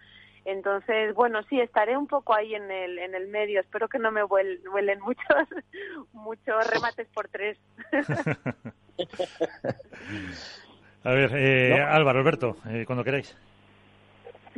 Entonces, bueno, sí, estaré un poco ahí en el, en el medio. Espero que no me vuelen muchos, (laughs) muchos remates por tres. (laughs) A ver, eh, Álvaro, Alberto, eh, cuando queráis.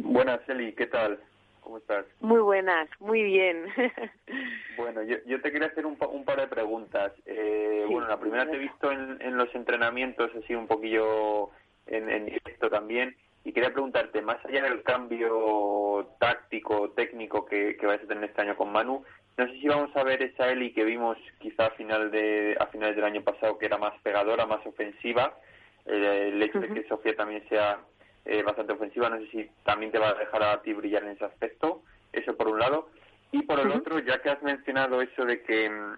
Buenas, Eli, ¿qué tal? ¿Cómo estás? Muy buenas, muy bien. (laughs) bueno, yo, yo te quería hacer un, un par de preguntas. Eh, bueno, la primera te he visto en, en los entrenamientos, así un poquillo en, en directo también, y quería preguntarte, más allá del cambio táctico, técnico que, que vais a tener este año con Manu, no sé si vamos a ver esa Eli que vimos quizá a, final de, a finales del año pasado, que era más pegadora, más ofensiva, eh, el hecho de que Sofía también sea eh, bastante ofensiva. No sé si también te va a dejar a ti brillar en ese aspecto. Eso por un lado. Y por el otro, ya que has mencionado eso de que mm,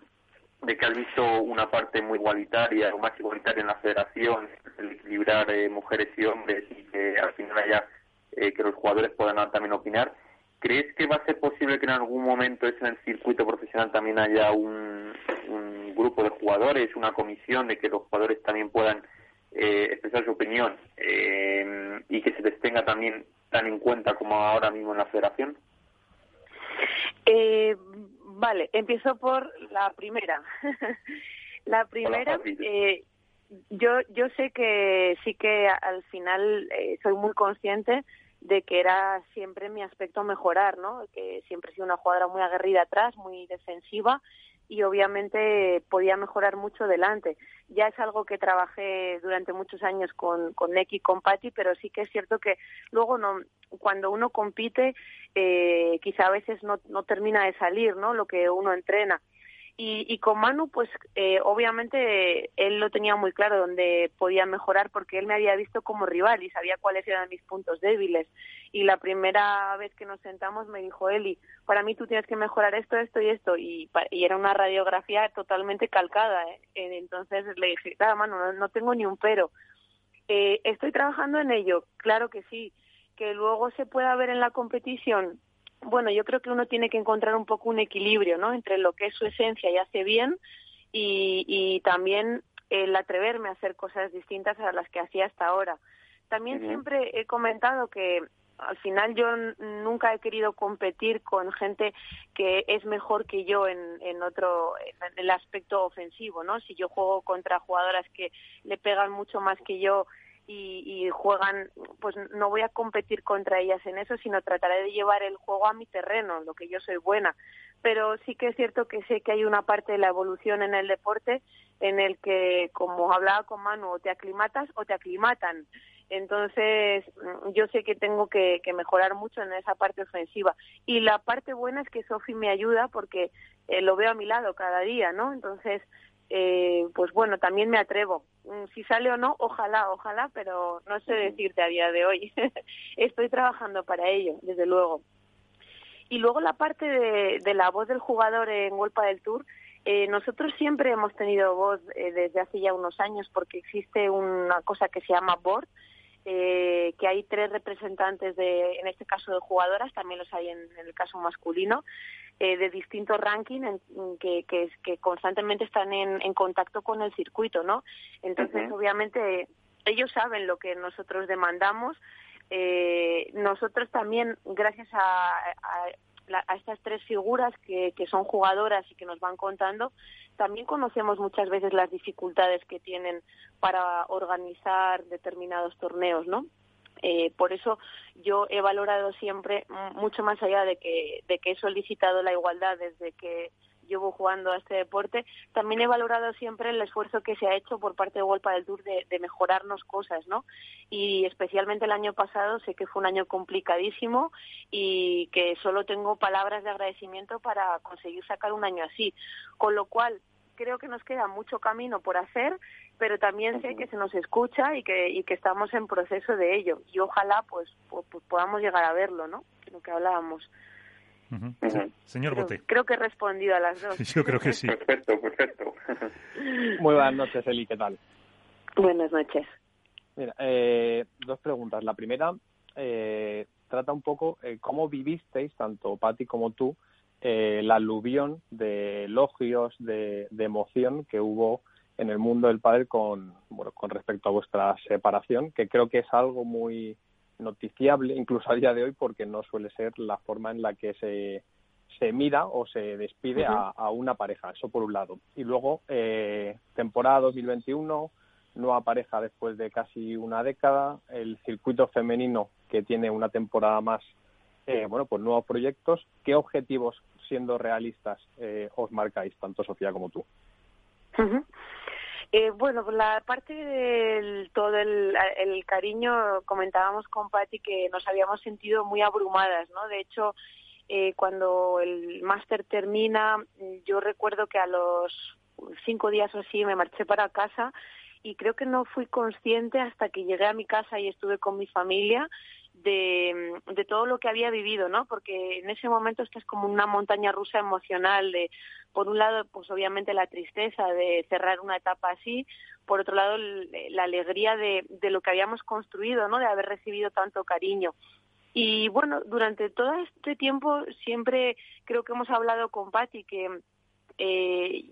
de que has visto una parte muy igualitaria o más igualitaria en la federación, el equilibrar eh, mujeres y hombres y que al final haya eh, que los jugadores puedan también opinar. ¿Crees que va a ser posible que en algún momento en el circuito profesional también haya un, un grupo de jugadores, una comisión de que los jugadores también puedan eh, expresar su opinión eh, y que se les tenga también tan en cuenta como ahora mismo en la federación? Eh, vale, empiezo por la primera. (laughs) la primera, eh, yo, yo sé que sí que al final eh, soy muy consciente de que era siempre mi aspecto mejorar, ¿no? Que siempre he sido una jugadora muy aguerrida atrás, muy defensiva y obviamente podía mejorar mucho delante. Ya es algo que trabajé durante muchos años con, con Neki y con Patti, pero sí que es cierto que luego no, cuando uno compite, eh, quizá a veces no, no termina de salir, ¿no? Lo que uno entrena. Y, y con Manu, pues eh, obviamente él lo tenía muy claro donde podía mejorar porque él me había visto como rival y sabía cuáles eran mis puntos débiles. Y la primera vez que nos sentamos me dijo Eli, para mí tú tienes que mejorar esto, esto y esto. Y, y era una radiografía totalmente calcada. ¿eh? Entonces le dije, nada, Manu, no, tengo ni un pero. Eh, estoy trabajando en ello, claro que sí. Que luego se pueda ver en la competición bueno, yo creo que uno tiene que encontrar un poco un equilibrio, ¿no? Entre lo que es su esencia y hace bien y, y también el atreverme a hacer cosas distintas a las que hacía hasta ahora. También siempre he comentado que al final yo nunca he querido competir con gente que es mejor que yo en, en otro en el aspecto ofensivo no si yo juego contra jugadoras que le pegan mucho más que yo y, juegan, pues no voy a competir contra ellas en eso, sino trataré de llevar el juego a mi terreno, lo que yo soy buena. Pero sí que es cierto que sé que hay una parte de la evolución en el deporte en el que, como hablaba con Manu, o te aclimatas o te aclimatan. Entonces, yo sé que tengo que, mejorar mucho en esa parte ofensiva. Y la parte buena es que Sofi me ayuda porque eh, lo veo a mi lado cada día, ¿no? Entonces, eh, pues bueno, también me atrevo. Mm, si sale o no, ojalá, ojalá, pero no sé decirte a día de hoy. (laughs) Estoy trabajando para ello, desde luego. Y luego la parte de, la voz del jugador en Golpa del Tour, eh, nosotros siempre hemos tenido voz eh, desde hace ya unos años porque existe una cosa que se llama board, eh, que hay tres representantes de, en este caso de jugadoras, también los hay en, el caso masculino, eh, de distintos rankings que, que, que, constantemente están en, en, contacto con el circuito, ¿no? Entonces, obviamente, ellos saben lo que nosotros demandamos. Eh, nosotros también, gracias a, a a estas tres figuras que, que son jugadoras y que nos van contando, también conocemos muchas veces las dificultades que tienen para organizar determinados torneos, ¿no? Eh, por eso yo he valorado siempre, mucho más allá de que, de que he solicitado la igualdad desde que llevo jugando a este deporte, también he valorado siempre el esfuerzo que se ha hecho por parte de Golpa del Tour de, de, mejorarnos cosas, ¿no? Y especialmente el año pasado sé que fue un año complicadísimo y que solo tengo palabras de agradecimiento para conseguir sacar un año así. Con lo cual, creo que nos queda mucho camino por hacer, pero también sé que se nos escucha y que, y que estamos en proceso de ello. Y ojalá pues, pues, pues podamos llegar a verlo, ¿no? Lo que hablábamos. Señor Bote. Creo que he respondido a las dos. (laughs) Yo creo que sí. Perfecto, perfecto. Muy buenas noches, Eli, ¿qué tal? Buenas noches. Mira, eh, dos preguntas. La primera eh, trata un poco eh, cómo vivisteis, tanto Patti como tú, eh, la aluvión de elogios, de, de, emoción que hubo en el mundo del padre con, bueno, con respecto a vuestra separación, que creo que es algo muy noticiable incluso a día de hoy porque no suele ser la forma en la que se, se mira o se despide a, a, una pareja, eso por un lado. Y luego, eh, temporada 2021, nueva pareja después de casi una década, el circuito femenino que tiene una temporada más, eh, bueno, pues nuevos proyectos. ¿Qué objetivos, siendo realistas, eh, os marcáis, tanto Sofía como tú? Uh -huh. Eh, bueno, la parte del todo el, el, cariño, comentábamos con Patti que nos habíamos sentido muy abrumadas, ¿no? De hecho, eh, cuando el máster termina, yo recuerdo que a los cinco días o así me marché para casa y creo que no fui consciente hasta que llegué a mi casa y estuve con mi familia de, de todo lo que había vivido, ¿no? Porque en ese momento estás como una montaña rusa emocional de, por un lado, pues obviamente la tristeza de cerrar una etapa así, por otro lado, la alegría de, de lo que habíamos construido, ¿no? De haber recibido tanto cariño. Y bueno, durante todo este tiempo siempre creo que hemos hablado con Patti que eh,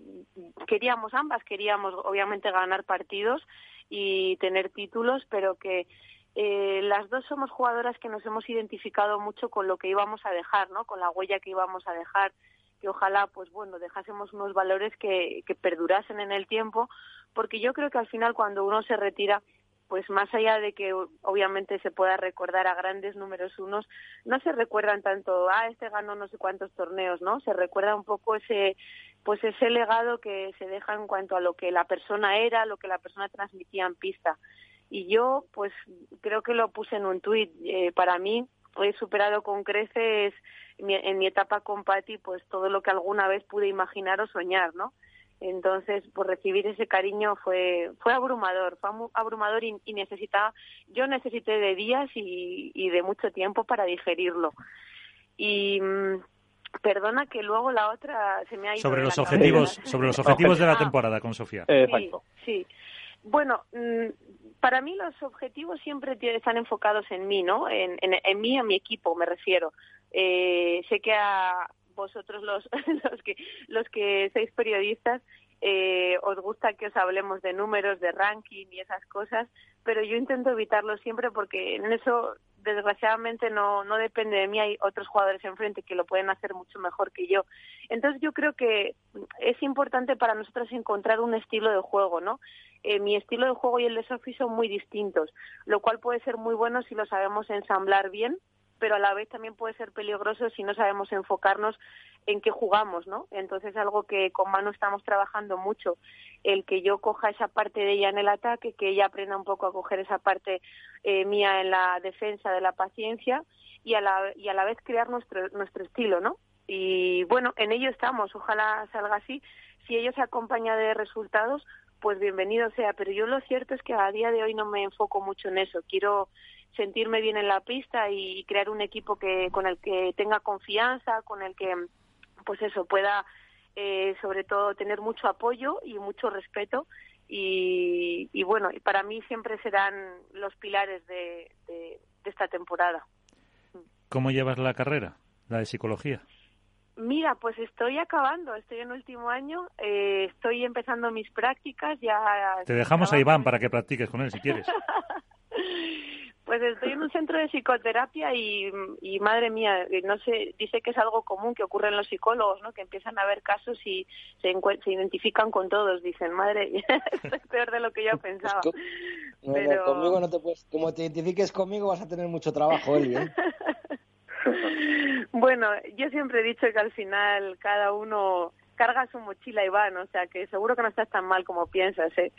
queríamos ambas, queríamos obviamente ganar partidos y tener títulos, pero que eh, las dos somos jugadoras que nos hemos identificado mucho con lo que íbamos a dejar, ¿no? Con la huella que íbamos a dejar, que ojalá, pues bueno, dejásemos unos valores que, que perdurasen en el tiempo, porque yo creo que al final cuando uno se retira, pues más allá de que obviamente se pueda recordar a grandes números unos, no se recuerdan tanto, ah, este ganó no sé cuántos torneos, ¿no? Se recuerda un poco ese, pues ese legado que se deja en cuanto a lo que la persona era, lo que la persona transmitía en pista. Y yo, pues creo que lo puse en un tuit. Eh, para mí, he superado con creces mi, en mi etapa con Patti, pues todo lo que alguna vez pude imaginar o soñar, ¿no? Entonces, por recibir ese cariño fue fue abrumador, fue abrumador y, y necesitaba, yo necesité de días y, y, de mucho tiempo para digerirlo. Y mmm, perdona que luego la otra se me ha ido sobre los objetivos cabeza. sobre los objetivos de la temporada con Sofía. Sí, sí. Bueno, para mí los objetivos siempre están enfocados en mí, ¿no? En, en, en mí, a mi equipo, me refiero. Eh, sé que a vosotros los, (laughs) los que los que sois periodistas eh, os gusta que os hablemos de números, de ranking y esas cosas, pero yo intento evitarlo siempre porque en eso desgraciadamente no, no depende de mí, hay otros jugadores enfrente que lo pueden hacer mucho mejor que yo. Entonces yo creo que es importante para nosotros encontrar un estilo de juego, ¿no? Eh, mi estilo de juego y el de Sophie son muy distintos, lo cual puede ser muy bueno si lo sabemos ensamblar bien, pero a la vez también puede ser peligroso si no sabemos enfocarnos en qué jugamos, ¿no? Entonces algo que con Manu estamos trabajando mucho, el que yo coja esa parte de ella en el ataque, que ella aprenda un poco a coger esa parte eh, mía en la defensa de la paciencia y a la, y a la vez crear nuestro, nuestro estilo, ¿no? Y bueno, en ello estamos, ojalá salga así. si ello se acompaña de resultados, pues bienvenido sea. Pero yo lo cierto es que a día de hoy no me enfoco mucho en eso. Quiero sentirme bien en la pista y crear un equipo que con el que tenga confianza, con el que, pues eso, pueda eh, sobre todo tener mucho apoyo y mucho respeto. Y, y bueno, para mí siempre serán los pilares de, de esta temporada. ¿Cómo llevas la carrera, la de psicología? Mira, pues estoy acabando, estoy en último año, eh, estoy empezando mis prácticas, ya... Te dejamos a Iván para que practiques con él si quieres. (laughs) pues estoy en un centro de psicoterapia y, y, madre mía, eh, no sé, dice que es algo común que ocurre en los psicólogos, ¿no? Que empiezan a ver casos y se, se identifican con todos, dicen, madre, (laughs) es peor de lo que yo pensaba. (laughs) Pero... conmigo no te puedes, como te identifiques conmigo vas a tener mucho trabajo, Eli, ¿eh? (laughs) bueno, yo siempre he dicho que al final cada uno carga su mochila y van, o sea que seguro que no estás tan mal como piensas, ¿eh?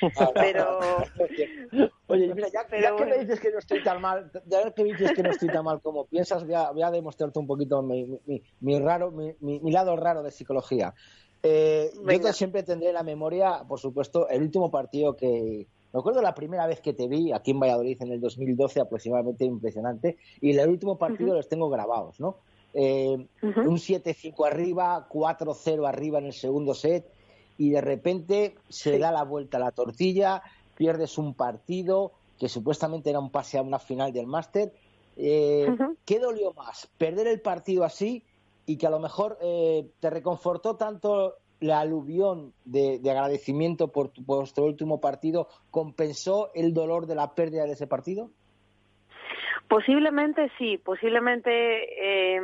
(laughs) Pero... (laughs) Oye, mira, ya, que me dices que no estoy tan mal, ya que dices que no estoy tan mal como piensas, voy a, voy a demostrarte un poquito mi, mi, mi raro, mi, mi, lado raro de psicología. Eh, yo siempre tendré en la memoria, por supuesto, el último partido que, me acuerdo la primera vez que te vi aquí en Valladolid en el 2012, aproximadamente impresionante, y el último partido los tengo grabados, ¿no? Eh, Un 7-5 arriba, 4-0 arriba en el segundo set, y de repente se da la vuelta a la tortilla, pierdes un partido que supuestamente era un pase a una final del máster. Eh, ¿Qué dolió más? ¿Perder el partido así y que a lo mejor eh, te reconfortó tanto la aluvión de, agradecimiento por, tu, vuestro último partido compensó el dolor de la pérdida de ese partido? Posiblemente sí, posiblemente. Eh,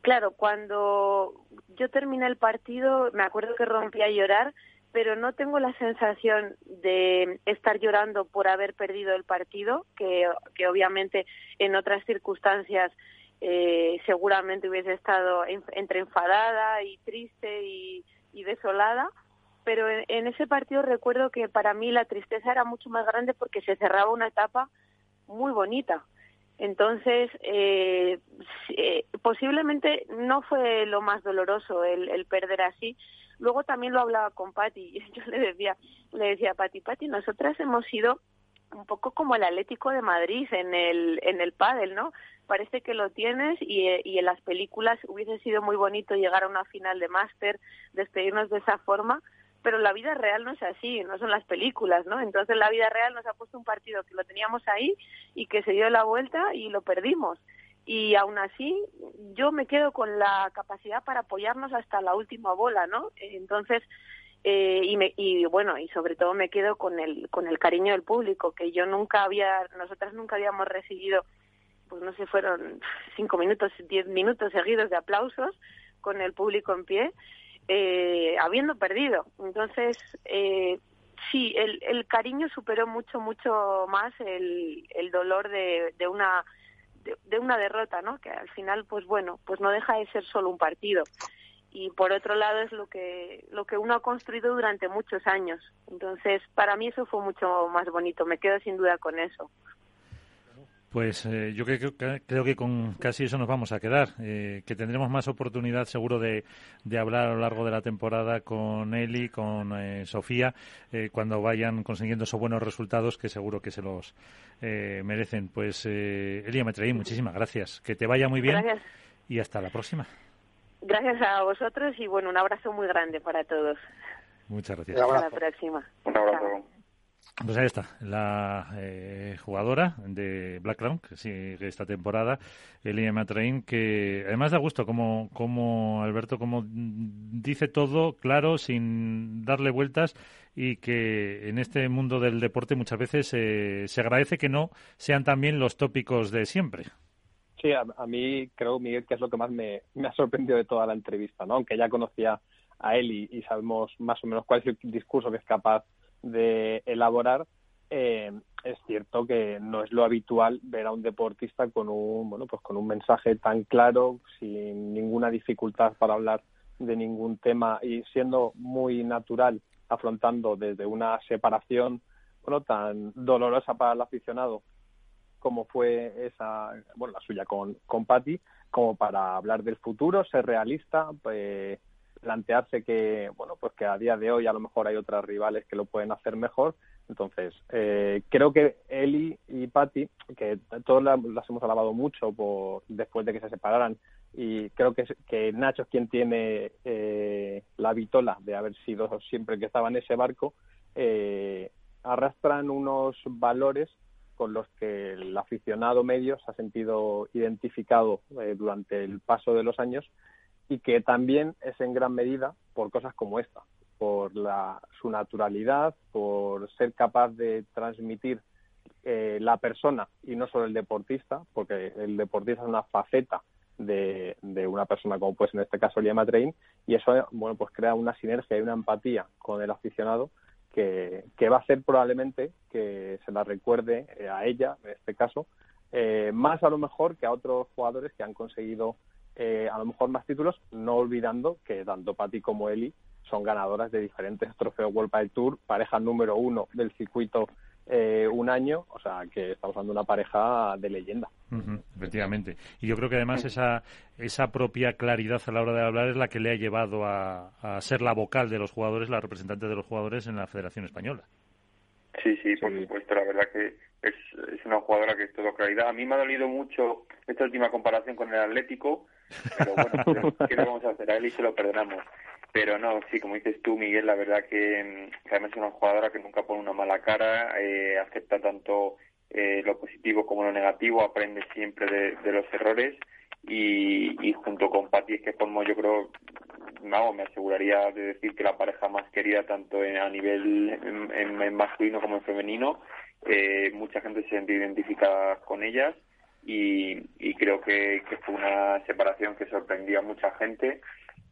claro, cuando yo terminé el partido, me acuerdo que rompí a llorar, pero no tengo la sensación de estar llorando por haber perdido el partido, que, obviamente en otras circunstancias eh, seguramente hubiese estado entre enfadada y triste y, desolada, pero en, ese partido recuerdo que para mí la tristeza era mucho más grande porque se cerraba una etapa muy bonita. Entonces, eh, eh, posiblemente no fue lo más doloroso el, perder así. Luego también lo hablaba con Patti. (laughs) Yo le decía, le decía Patti, nosotras hemos sido un poco como el Atlético de Madrid en el en el pádel, ¿no? Parece que lo tienes y, y en las películas hubiese sido muy bonito llegar a una final de máster, despedirnos de esa forma, pero la vida real no es así, no son las películas, ¿no? Entonces la vida real nos ha puesto un partido que lo teníamos ahí y que se dio la vuelta y lo perdimos. Y aún así yo me quedo con la capacidad para apoyarnos hasta la última bola, ¿no? Entonces eh, y, me, y bueno y sobre todo me quedo con el con el cariño del público que yo nunca había nosotras nunca habíamos recibido pues no sé fueron cinco minutos diez minutos seguidos de aplausos con el público en pie eh, habiendo perdido. Entonces eh, sí el, el cariño superó mucho mucho más el, dolor de, de una de, de una derrota no que al final pues bueno pues no deja de ser solo un partido. Y por otro lado es lo que lo que uno ha construido durante muchos años. Entonces para mí eso fue mucho más bonito. Me quedo sin duda con eso pues eh, yo creo, creo, que con casi eso nos vamos a quedar, eh, que tendremos más oportunidad seguro de, de, hablar a lo largo de la temporada con Eli, con eh, Sofía, cuando vayan consiguiendo esos buenos resultados que seguro que se los merecen. Pues Eli traí muchísimas gracias, que te vaya muy bien gracias. y hasta la próxima. Gracias a vosotros y bueno, un abrazo muy grande para todos. Muchas gracias. Hasta la próxima. Un abrazo. Pues ahí está, la eh, jugadora de Black Crown, que sigue esta temporada, Elia Matrain, que además da gusto como, como Alberto, como dice todo claro, sin darle vueltas, y que en este mundo del deporte muchas veces eh, se agradece que no sean también los tópicos de siempre. Sí, a, mí creo, Miguel, que es lo que más me, ha sorprendido de toda la entrevista, ¿no? Aunque ya conocía a él y, sabemos más o menos cuál es el discurso que es capaz de elaborar, eh, es cierto que no es lo habitual ver a un deportista con un bueno pues con un mensaje tan claro sin ninguna dificultad para hablar de ningún tema y siendo muy natural afrontando desde una separación bueno tan dolorosa para el aficionado como fue esa, bueno, la suya con, con Patty, como para hablar del futuro, ser realista, pues, plantearse que, bueno, pues que a día de hoy a lo mejor hay otras rivales que lo pueden hacer mejor. Entonces, eh, creo que Eli y Patty, que todos las, hemos alabado mucho por, después de que se separaran, y creo que, que Nacho es quien tiene eh, la vitola de haber sido siempre que estaba en ese barco, eh, arrastran unos valores con los que el aficionado medio se ha sentido identificado eh, durante el paso de los años y que también es en gran medida por cosas como esta, por la, su naturalidad, por ser capaz de transmitir eh, la persona y no solo el deportista, porque el deportista es una faceta de, una persona como pues en este caso Liam Train y eso bueno pues crea una sinergia y una empatía con el aficionado que, va a hacer probablemente que se la recuerde eh, a ella, en este caso, eh, más a lo mejor que a otros jugadores que han conseguido eh, a lo mejor más títulos, no olvidando que tanto Patti como Eli son ganadoras de diferentes trofeos World Padel Tour, pareja número uno del circuito eh, un año, o sea que estamos hablando de una pareja de leyenda. efectivamente. Y yo creo que además esa, esa propia claridad a la hora de hablar es la que le ha llevado a, ser la vocal de los jugadores, la representante de los jugadores en la Federación Española. Sí, sí, por supuesto. La verdad que es, es una jugadora que es todo claridad. A mí me ha dolido mucho esta última comparación con el Atlético, pero bueno, (laughs) ¿qué le vamos a hacer? A él y se lo perdonamos. Pero no, sí, como dices tú, Miguel, la verdad que, mm, además es una jugadora que nunca pone una mala cara, eh, acepta tanto eh, lo positivo como lo negativo, aprende siempre de, los errores y, junto con Patti que formo yo creo, no, me aseguraría de decir que la pareja más querida tanto a nivel en, masculino como en femenino, eh, mucha gente se siente identificada con ellas y, creo que, que fue una separación que sorprendió a mucha gente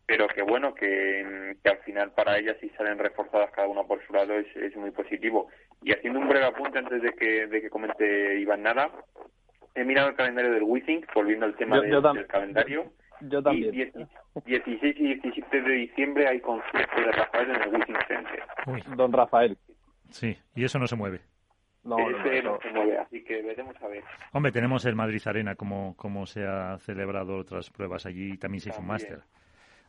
pero que bueno, que, al final para ellas si salen reforzadas cada una por su lado es, muy positivo. Y haciendo un breve apunte antes de que, de que comente Iván nada, he mirado el calendario del Wizzing, volviendo al tema del calendario. Yo también. Y 16 y 17 de diciembre hay concierto de Rafael en el Wizzing Center. Don Rafael. Sí, y eso no se mueve. No, no, se mueve, así que veremos a ver. Hombre, tenemos el Madrid Arena, como, como se ha celebrado otras pruebas allí, también se hizo un máster.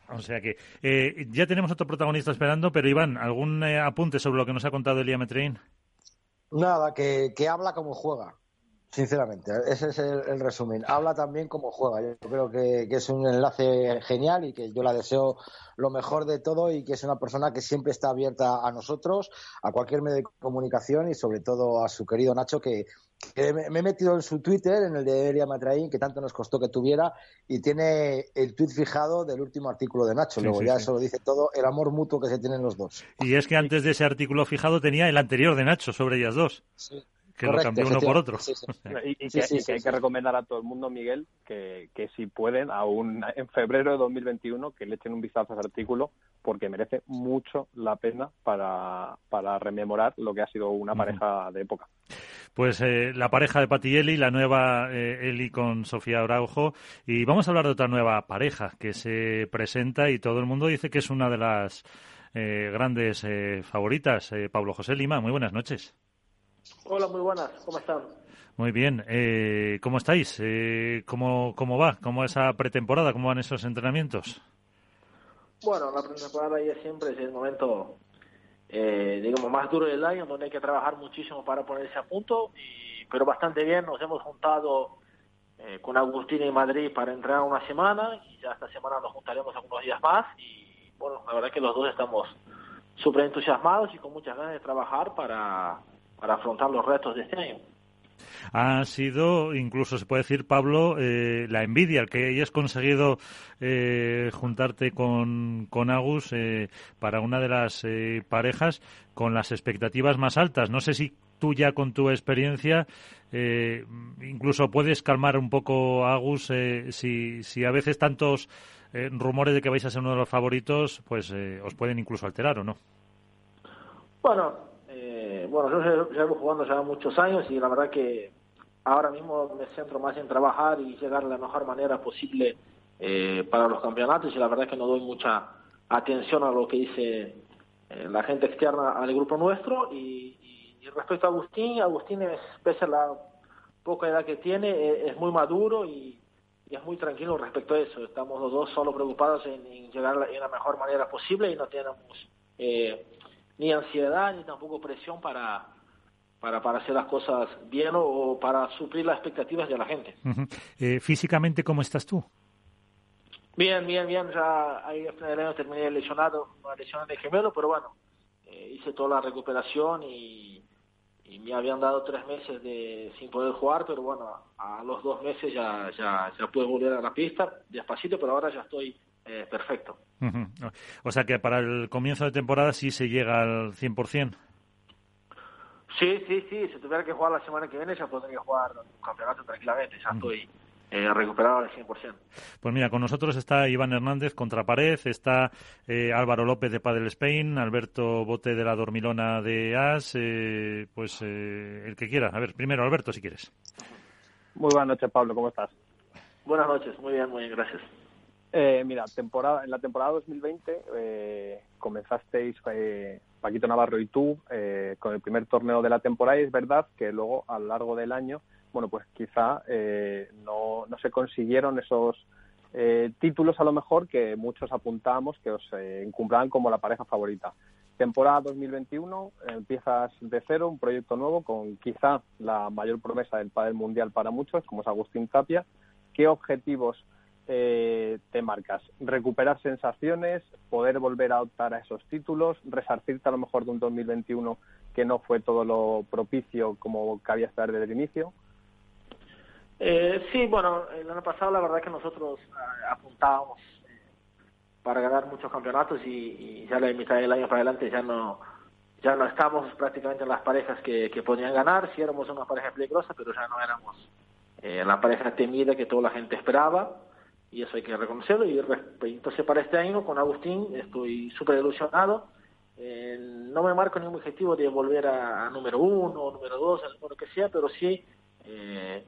O sea que eh, ya tenemos otro protagonista esperando, pero Iván, ¿algún eh, apunte sobre lo que nos ha contado Elia Metrein? Nada, que, que habla como juega, sinceramente. Ese es el, resumen. Habla también como juega. Yo creo que, que, es un enlace genial y que yo la deseo lo mejor de todo y que es una persona que siempre está abierta a nosotros, a cualquier medio de comunicación y sobre todo a su querido Nacho, que, me, he metido en su Twitter, en el de Elia Matraín, que tanto nos costó que tuviera, y tiene el tweet fijado del último artículo de Nacho. Luego ya eso lo dice todo, el amor mutuo que se tienen los dos. Y es que antes de ese artículo fijado tenía el anterior de Nacho sobre ellas dos. Que lo cambió uno por otro. y, que, hay que recomendar a todo el mundo, Miguel, que, que si pueden, aún en febrero de 2021, que le echen un vistazo a ese artículo, porque merece mucho la pena para, para rememorar lo que ha sido una pareja de época. Pues eh, la pareja de Pati y Eli, la nueva eh, Eli con Sofía Araujo. Y vamos a hablar de otra nueva pareja que se presenta y todo el mundo dice que es una de las eh, grandes favoritas. Pablo José Lima, muy buenas noches. Hola, muy buenas. ¿Cómo están? Muy bien. ¿Cómo estáis? ¿cómo, ¿Cómo va? ¿Cómo esa pretemporada? ¿Cómo van esos entrenamientos? Bueno, la pretemporada ya siempre es el momento eh, digamos, más duro del año, donde hay que trabajar muchísimo para ponerse a punto, y, pero bastante bien, nos hemos juntado eh, con Agustín en Madrid para entrenar una semana, y ya esta semana nos juntaremos algunos días más, y bueno, la verdad es que los dos estamos súper entusiasmados y con muchas ganas de trabajar para, para afrontar los retos de este año ha sido, incluso se puede decir, Pablo, eh, la envidia, el que hayas conseguido eh, juntarte con, con Agus eh, para una de las parejas con las expectativas más altas. No sé si tú ya con tu experiencia incluso puedes calmar un poco a Agus si, si a veces tantos rumores de que vais a ser uno de los favoritos pues os pueden incluso alterar o no. Bueno, bueno, yo llevo jugando ya muchos años y la verdad que ahora mismo me centro más en trabajar y llegar de la mejor manera posible eh, para los campeonatos y la verdad que no doy mucha atención a lo que dice eh, la gente externa al grupo nuestro y, respecto a Agustín, Agustín es, pese a la poca edad que tiene, eh, es, muy maduro y, es muy tranquilo respecto a eso. Estamos los dos solo preocupados en, llegar de la mejor manera posible y no tenemos eh, ni ansiedad ni tampoco presión para, para, para hacer las cosas bien o, para suplir las expectativas de la gente. Eh, físicamente, ¿cómo estás tú? Bien, bien, bien. Ya ahí al final año terminé lesionado, una lesión de gemelo, pero bueno, eh, hice toda la recuperación y, me habían dado tres meses de sin poder jugar, pero bueno, a los dos meses ya, ya, ya pude volver a la pista, despacito, pero ahora ya estoy eh, perfecto. O sea que para el comienzo de temporada sí se llega al 100%. Sí, sí, sí. Si tuviera que jugar la semana que viene ya podría jugar un campeonato tranquilamente. Ya estoy eh, recuperado al 100%. Pues mira, con nosotros está Iván Hernández contra pared, está eh, Álvaro López de Padel Spain, Alberto Bote de la Dormilona de As, eh, pues el que quiera. A ver, primero Alberto, si quieres. Muy buenas noches, Pablo, ¿cómo estás? Buenas noches, muy bien, muy bien, gracias. Mira, temporada, en la temporada 2020 comenzasteis Paquito Navarro y tú con el primer torneo de la temporada y es verdad que luego a lo largo del año bueno, pues quizá eh, no, no se consiguieron esos eh, títulos a lo mejor que muchos apuntábamos que os eh, como la pareja favorita. Temporada 2021, empiezas de cero, un proyecto nuevo con quizá la mayor promesa del pádel mundial para muchos, como es Agustín Tapia. ¿Qué objetivos eh, te marcas? ¿Recuperar sensaciones? ¿Poder volver a optar a esos títulos? ¿Resarcirte a lo mejor de un 2021 que no fue todo lo propicio como cabía estar desde el inicio? Eh, sí, bueno, el año pasado la verdad que nosotros eh, apuntábamos eh, para ganar muchos campeonatos y, ya la mitad del año para adelante ya no ya no estamos prácticamente en las parejas que, que podían ganar, sí éramos una pareja peligrosa, pero ya no éramos eh, la pareja temida que toda la gente esperaba y eso hay que reconocerlo y entonces para este año con Agustín estoy súper ilusionado no me marco ningún objetivo de volver a, número uno número dos, número que sea, pero sí eh,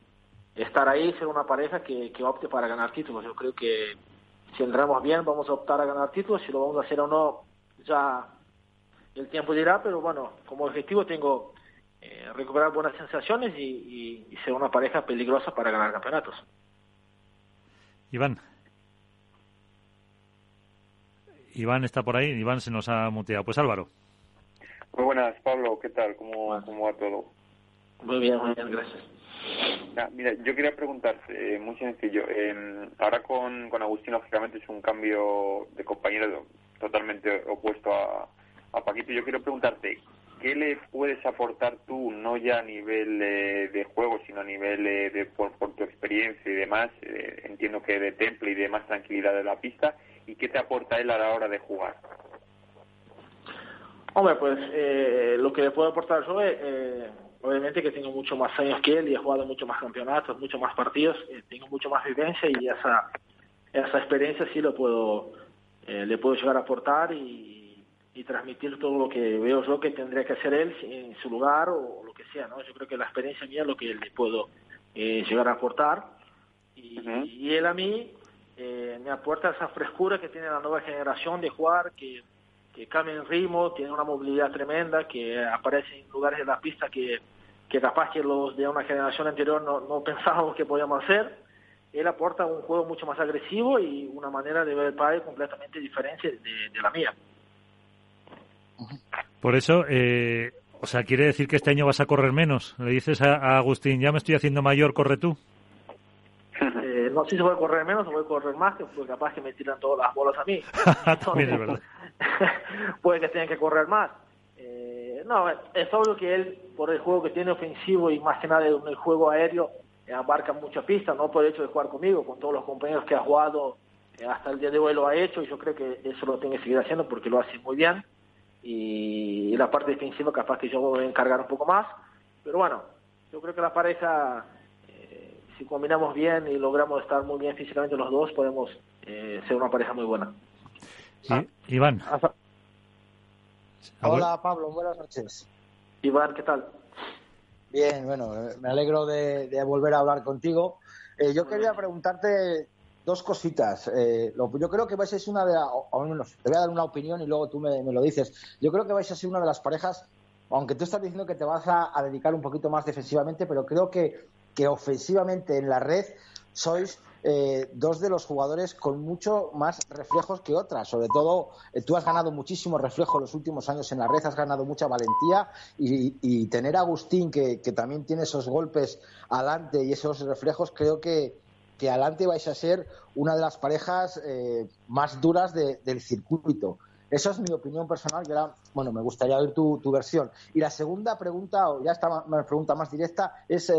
estar ahí, ser una pareja que, que opte para ganar títulos. Yo creo que si entramos bien vamos a optar a ganar títulos, si lo vamos a hacer o no, ya el tiempo dirá, pero bueno, como objetivo tengo eh, recuperar buenas sensaciones y, ser una pareja peligrosa para ganar campeonatos. Iván. Iván está por ahí, Iván se nos ha muteado. Pues Álvaro. Muy buenas, Pablo, ¿qué tal? ¿Cómo, cómo va todo? Muy bien, muy bien, gracias. mira, yo quería preguntarte, eh, muy sencillo. Eh, ahora con, con Agustín, lógicamente, es un cambio de compañero totalmente opuesto a, a Paquito. Yo quiero preguntarte, ¿qué le puedes aportar tú, no ya a nivel eh, de juego, sino a nivel eh, de por, tu experiencia y demás? Eh, entiendo que de temple y de más tranquilidad de la pista. ¿Y qué te aporta él a la hora de jugar? Hombre, pues lo que le puedo aportar yo es obviamente que tengo mucho más años que él y he jugado mucho más campeonatos, mucho más partidos, eh, tengo mucho más vivencia y esa, esa experiencia sí lo puedo, eh, le puedo llegar a aportar y, transmitir todo lo que veo yo que tendría que hacer él en su lugar o, lo que sea, ¿no? Yo creo que la experiencia mía es lo que le puedo eh, llegar a aportar y, él a mí me aporta esa frescura que tiene la nueva generación de jugar, que que cambia en ritmo, tiene una movilidad tremenda, que aparece en lugares de la pista que, que capaz que los de una generación anterior no, no (laughs) pensábamos que podíamos hacer. Él aporta un juego mucho más agresivo y una manera de ver el padre completamente diferente de, la mía. Por eso, eh, o sea, quiere decir que este año vas a correr menos. Le dices a, Agustín, ya me estoy haciendo mayor, corre tú. (laughs) Eh, no, si se puede correr menos, se puede correr más, que capaz que me tiran todas las bolas a mí. (laughs) También es verdad. (laughs) puede que tenga que correr más. Eh, no, es obvio que él, por el juego que tiene ofensivo y más que nada en el juego aéreo, eh, abarca mucha pista, no por el hecho de jugar conmigo, con todos los compañeros que ha jugado eh, hasta el día de hoy lo ha hecho y yo creo que eso lo tiene que seguir haciendo porque lo hace muy bien. Y, la parte defensiva capaz que yo voy a encargar un poco más. Pero bueno, yo creo que la pareja, si combinamos bien y logramos estar muy bien físicamente los dos, podemos ser una pareja muy buena. Ah. Iván. Hola Pablo, buenas noches. Iván, ¿qué tal? Bien, bueno, me alegro de, volver a hablar contigo. Eh, yo quería preguntarte dos cositas. Eh, yo creo que vais a ser una de las, menos, te voy a dar una opinión y luego tú me, lo dices. Yo creo que vais a ser una de las parejas, aunque tú estás diciendo que te vas a, dedicar un poquito más defensivamente, pero creo que, que ofensivamente en la red sois eh, dos de los jugadores con mucho más reflejos que otras. Sobre todo, eh, tú has ganado muchísimo reflejo los últimos años en la red, has ganado mucha valentía y, tener a Agustín, que, también tiene esos golpes adelante y esos reflejos, creo que, que adelante vais a ser una de las parejas eh, más duras del circuito. Eso es mi opinión personal y bueno, me gustaría ver tu, versión. Y la segunda pregunta, o ya está una pregunta más directa, es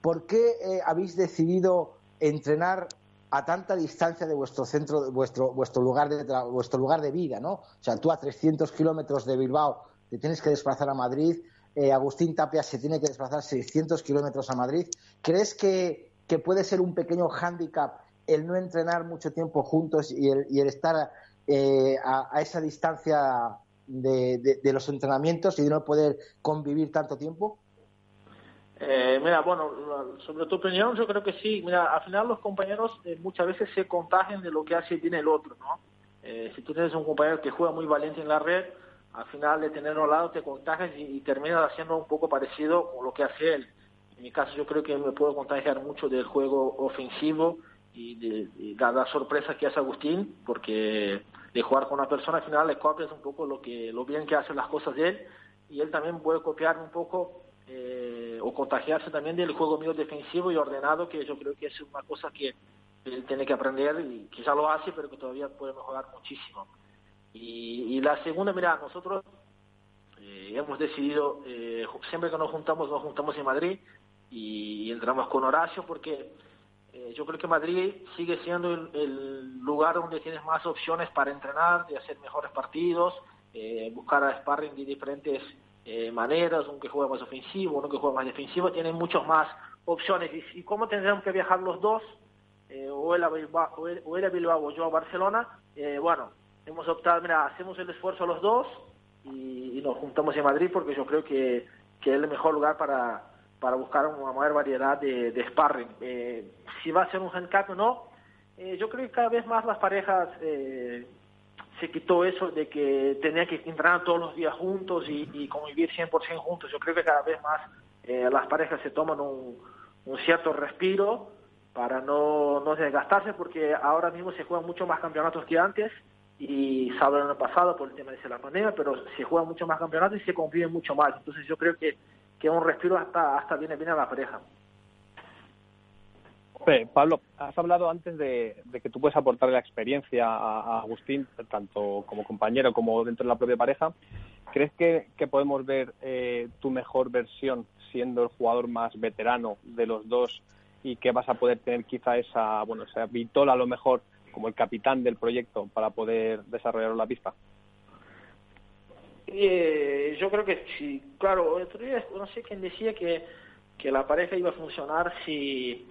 ¿por qué habéis decidido entrenar a tanta distancia de vuestro centro, vuestro, vuestro, lugar de, vuestro lugar de vida, ¿no? O sea, tú a 300 kilómetros de Bilbao te tienes que desplazar a Madrid, eh, Agustín Tapia se tiene que desplazar 600 kilómetros a Madrid. ¿Crees que, puede ser un pequeño hándicap el no entrenar mucho tiempo juntos y el, y el estar eh, a, esa distancia de, los entrenamientos y no poder convivir tanto tiempo? Eh, mira, bueno, sobre tu opinión, yo creo que sí. Mira, al final los compañeros eh, muchas veces se contagian de lo que hace bien el otro, ¿no? Eh, si tú tienes un compañero que juega muy valiente en la red, al final de tenerlo al lado te contagias y, terminas haciendo un poco parecido con lo que hace él. En mi caso, yo creo que me puedo contagiar mucho del juego ofensivo y de, la, sorpresa que hace Agustín, porque de jugar con una persona al final le copias un poco lo que lo bien que hacen las cosas de él y él también puede copiar un poco eh, o contagiarse también del juego mío defensivo y ordenado, que yo creo que es una cosa que él tiene que aprender y quizá lo hace, pero que todavía puede mejorar muchísimo. Y, la segunda, mira, nosotros eh, hemos decidido, eh, siempre que nos juntamos, nos juntamos en Madrid y, entramos con Horacio porque yo creo que Madrid sigue siendo el, lugar donde tienes más opciones para entrenar, de hacer mejores partidos, buscar a sparring de diferentes eh, maneras, uno que juega más ofensivo, uno que juega más defensivo, tienen muchas más opciones. Y, cómo tendremos que viajar los dos, eh, o, él a Bilbao, o, él, Bilbao o yo a Barcelona, eh, bueno, hemos optado, mira, hacemos el esfuerzo los dos y, nos juntamos en Madrid porque yo creo que es el mejor lugar para, para buscar una mayor variedad de, de sparring. Eh, si va a ser un handicap o no, yo creo que cada vez más las parejas se quitó eso de que tenía que entrenar todos los días juntos y, convivir 100% juntos. Yo creo que cada vez más eh, las parejas se toman un, cierto respiro para no, no desgastarse porque ahora mismo se juegan mucho más campeonatos que antes y salvo el año pasado por el tema de la pandemia, pero se juegan mucho más campeonatos y se conviven mucho más. Entonces yo creo que, que un respiro hasta, hasta viene bien a la pareja. Pablo, has hablado antes de, que tú puedes aportar la experiencia a, Agustín, tanto como compañero como dentro de la propia pareja. ¿Crees que, podemos ver eh, tu mejor versión siendo el jugador más veterano de los dos y que vas a poder tener quizá esa, bueno, esa vitola a lo mejor como el capitán del proyecto para poder desarrollar la pista? Eh, yo creo que sí. Claro, no sé quién decía que, que la pareja iba a funcionar si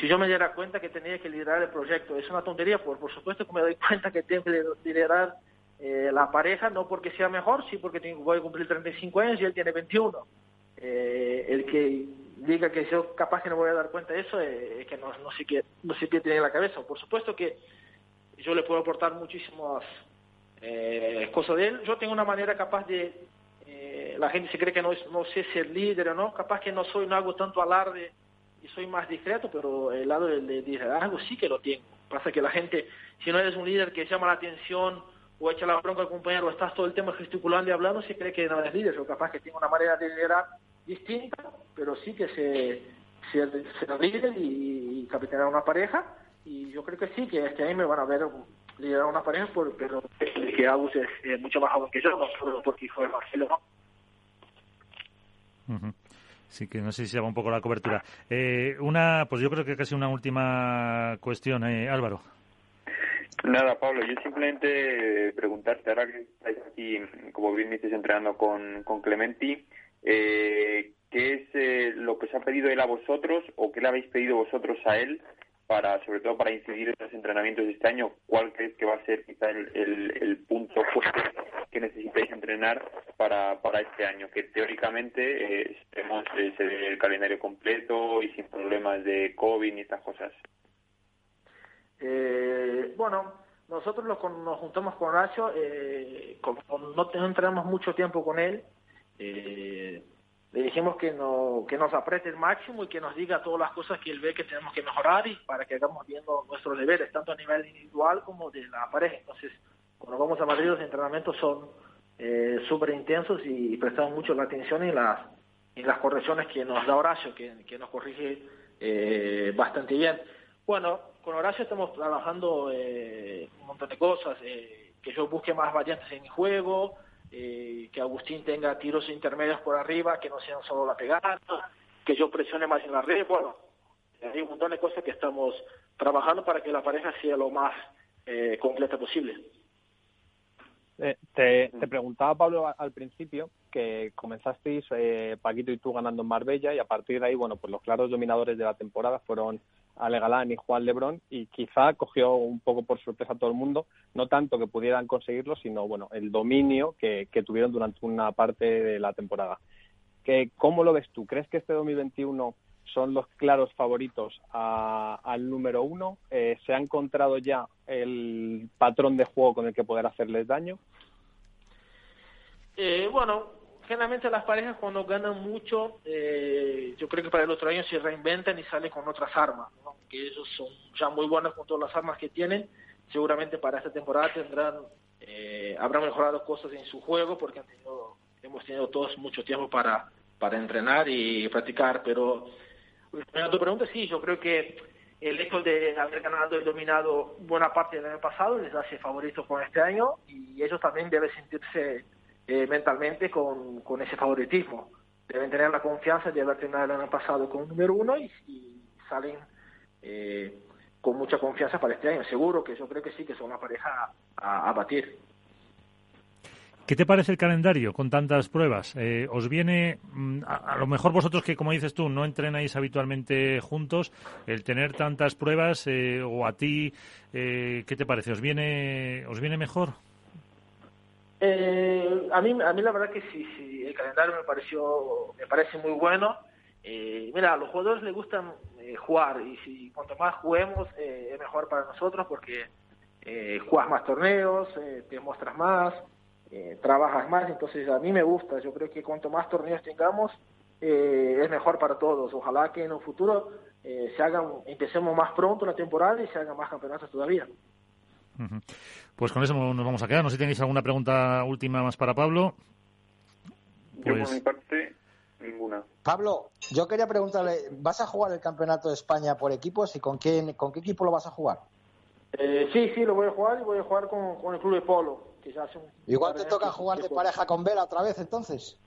si yo me diera cuenta que tenía que liderar el proyecto. Es una tontería, por, por supuesto que me doy (laughs) cuenta que tengo que liderar eh, la pareja, no porque sea mejor, sí porque tengo, voy a cumplir 35 años y él tiene 21. Eh, el que diga que yo capaz que no voy a dar cuenta de eso eh, es que no, no, sé qué, no sé qué tiene en la cabeza. Por supuesto que yo le puedo aportar muchísimas cosas de él. Yo tengo una manera capaz de... la gente se cree que no, sé ser líder o no, capaz que no soy, no hago tanto alarde y soy más discreto, pero el lado del de liderazgo sí que lo tengo. Pasa que la gente, si no eres un líder que llama la atención o echa la bronca al compañero o estás todo el tiempo gesticulando y hablando, se cree que no eres líder. O capaz que tiene una manera de liderar distinta, pero sí que se, se, y, y capitanear una pareja. Y yo creo que sí, que este año me van a ver liderar una pareja, pero que Agus es, mucho más joven que yo, no solo porque hijo de Marcelo, ¿no? Sí, que no sé si se llama un poco la cobertura. Eh, una, pues yo creo que casi una última cuestión, eh, Álvaro. Nada, Pablo, yo simplemente preguntarte, ahora que estáis aquí, como bien dices, entrenando con, con Clementi, eh, ¿qué es eh, lo que os ha pedido él a vosotros o qué le habéis pedido vosotros a él para, sobre todo para incidir en los entrenamientos de este año, ¿cuál crees que va a ser quizá el, punto fuerte que necesitáis entrenar para, para este año? Que teóricamente eh, estemos el calendario completo y sin problemas de COVID ni estas cosas. Eh, bueno, nosotros nos juntamos con Horacio, eh, no, entrenamos mucho tiempo con él. Eh, dijimos que, no, que nos apriete el máximo y que nos diga todas las cosas que él ve que tenemos que mejorar y para que hagamos viendo nuestros deberes, tanto a nivel individual como de la pareja. Entonces, cuando vamos a Madrid los entrenamientos son eh, súper intensos y prestamos mucho la atención en las, en las correcciones que nos da Horacio, que, que nos corrige eh, bastante bien. Bueno, con Horacio estamos trabajando eh, un montón de cosas, eh, que yo busque más variantes en mi juego, eh, que Agustín tenga tiros intermedios por arriba, que no sean solo la pegada, que yo presione más en la red. Bueno, hay un montón de cosas que estamos trabajando para que la pareja sea lo más eh, completa posible. Eh, te, te, preguntaba, Pablo, al principio que comenzasteis eh, Paquito y tú ganando en Marbella y a partir de ahí, bueno, pues los claros dominadores de la temporada fueron Ale Galán y Juan Lebrón y quizá cogió un poco por sorpresa a todo el mundo, no tanto que pudieran conseguirlo, sino, bueno, el dominio que, tuvieron durante una parte de la temporada. Que, ¿Cómo lo ves tú? ¿Crees que este 2021 son los claros favoritos a, al número uno. Eh, ¿Se ha encontrado ya el patrón de juego con el que poder hacerles daño? Eh, bueno, generalmente las parejas cuando ganan mucho, eh, yo creo que para el otro año se reinventan y salen con otras armas, ¿no? que ellos son ya muy buenos con todas las armas que tienen. Seguramente para esta temporada tendrán, eh, habrán mejorado cosas en su juego porque han tenido, hemos tenido todos mucho tiempo para, para entrenar y practicar, pero a pregunta, sí, yo creo que el hecho de haber ganado y dominado buena parte del año pasado les hace favoritos con este año y ellos también deben sentirse eh, mentalmente con, con, ese favoritismo. Deben tener la confianza de haber terminado el año pasado con el número uno y, salen eh, con mucha confianza para este año. Seguro que yo creo que sí, que son una pareja a, batir. ¿Qué te parece el calendario con tantas pruebas? Eh, ¿Os viene, mm, a, a, lo mejor vosotros que, como dices tú, no entrenáis habitualmente juntos, el tener tantas pruebas, eh, o a ti, eh, ¿qué te parece? ¿Os viene, os viene mejor? Eh, a, mí, a mí la verdad que sí, sí, el calendario me pareció, me parece muy bueno. mira, a los jugadores les gustan jugar y si cuanto más juguemos es mejor para nosotros porque juegas más torneos, te muestras más eh, trabajas más, entonces a mí me gusta, yo creo que cuanto más torneos tengamos, eh, es mejor para todos. Ojalá que en un futuro eh, se hagan, empecemos más pronto la temporada y se hagan más campeonatos todavía. Pues con eso nos vamos a quedar. No sé si tenéis alguna pregunta última más para Pablo. Pues... Yo por mi parte, ninguna. Pablo, yo quería preguntarle, ¿vas a jugar el campeonato de España por equipos y con quién, con qué equipo lo vas a jugar? Eh, sí, sí, lo voy a jugar y voy a jugar con, con el club de polo. Que ya hace un Igual te toca jugar de pareja con Vela otra vez, entonces.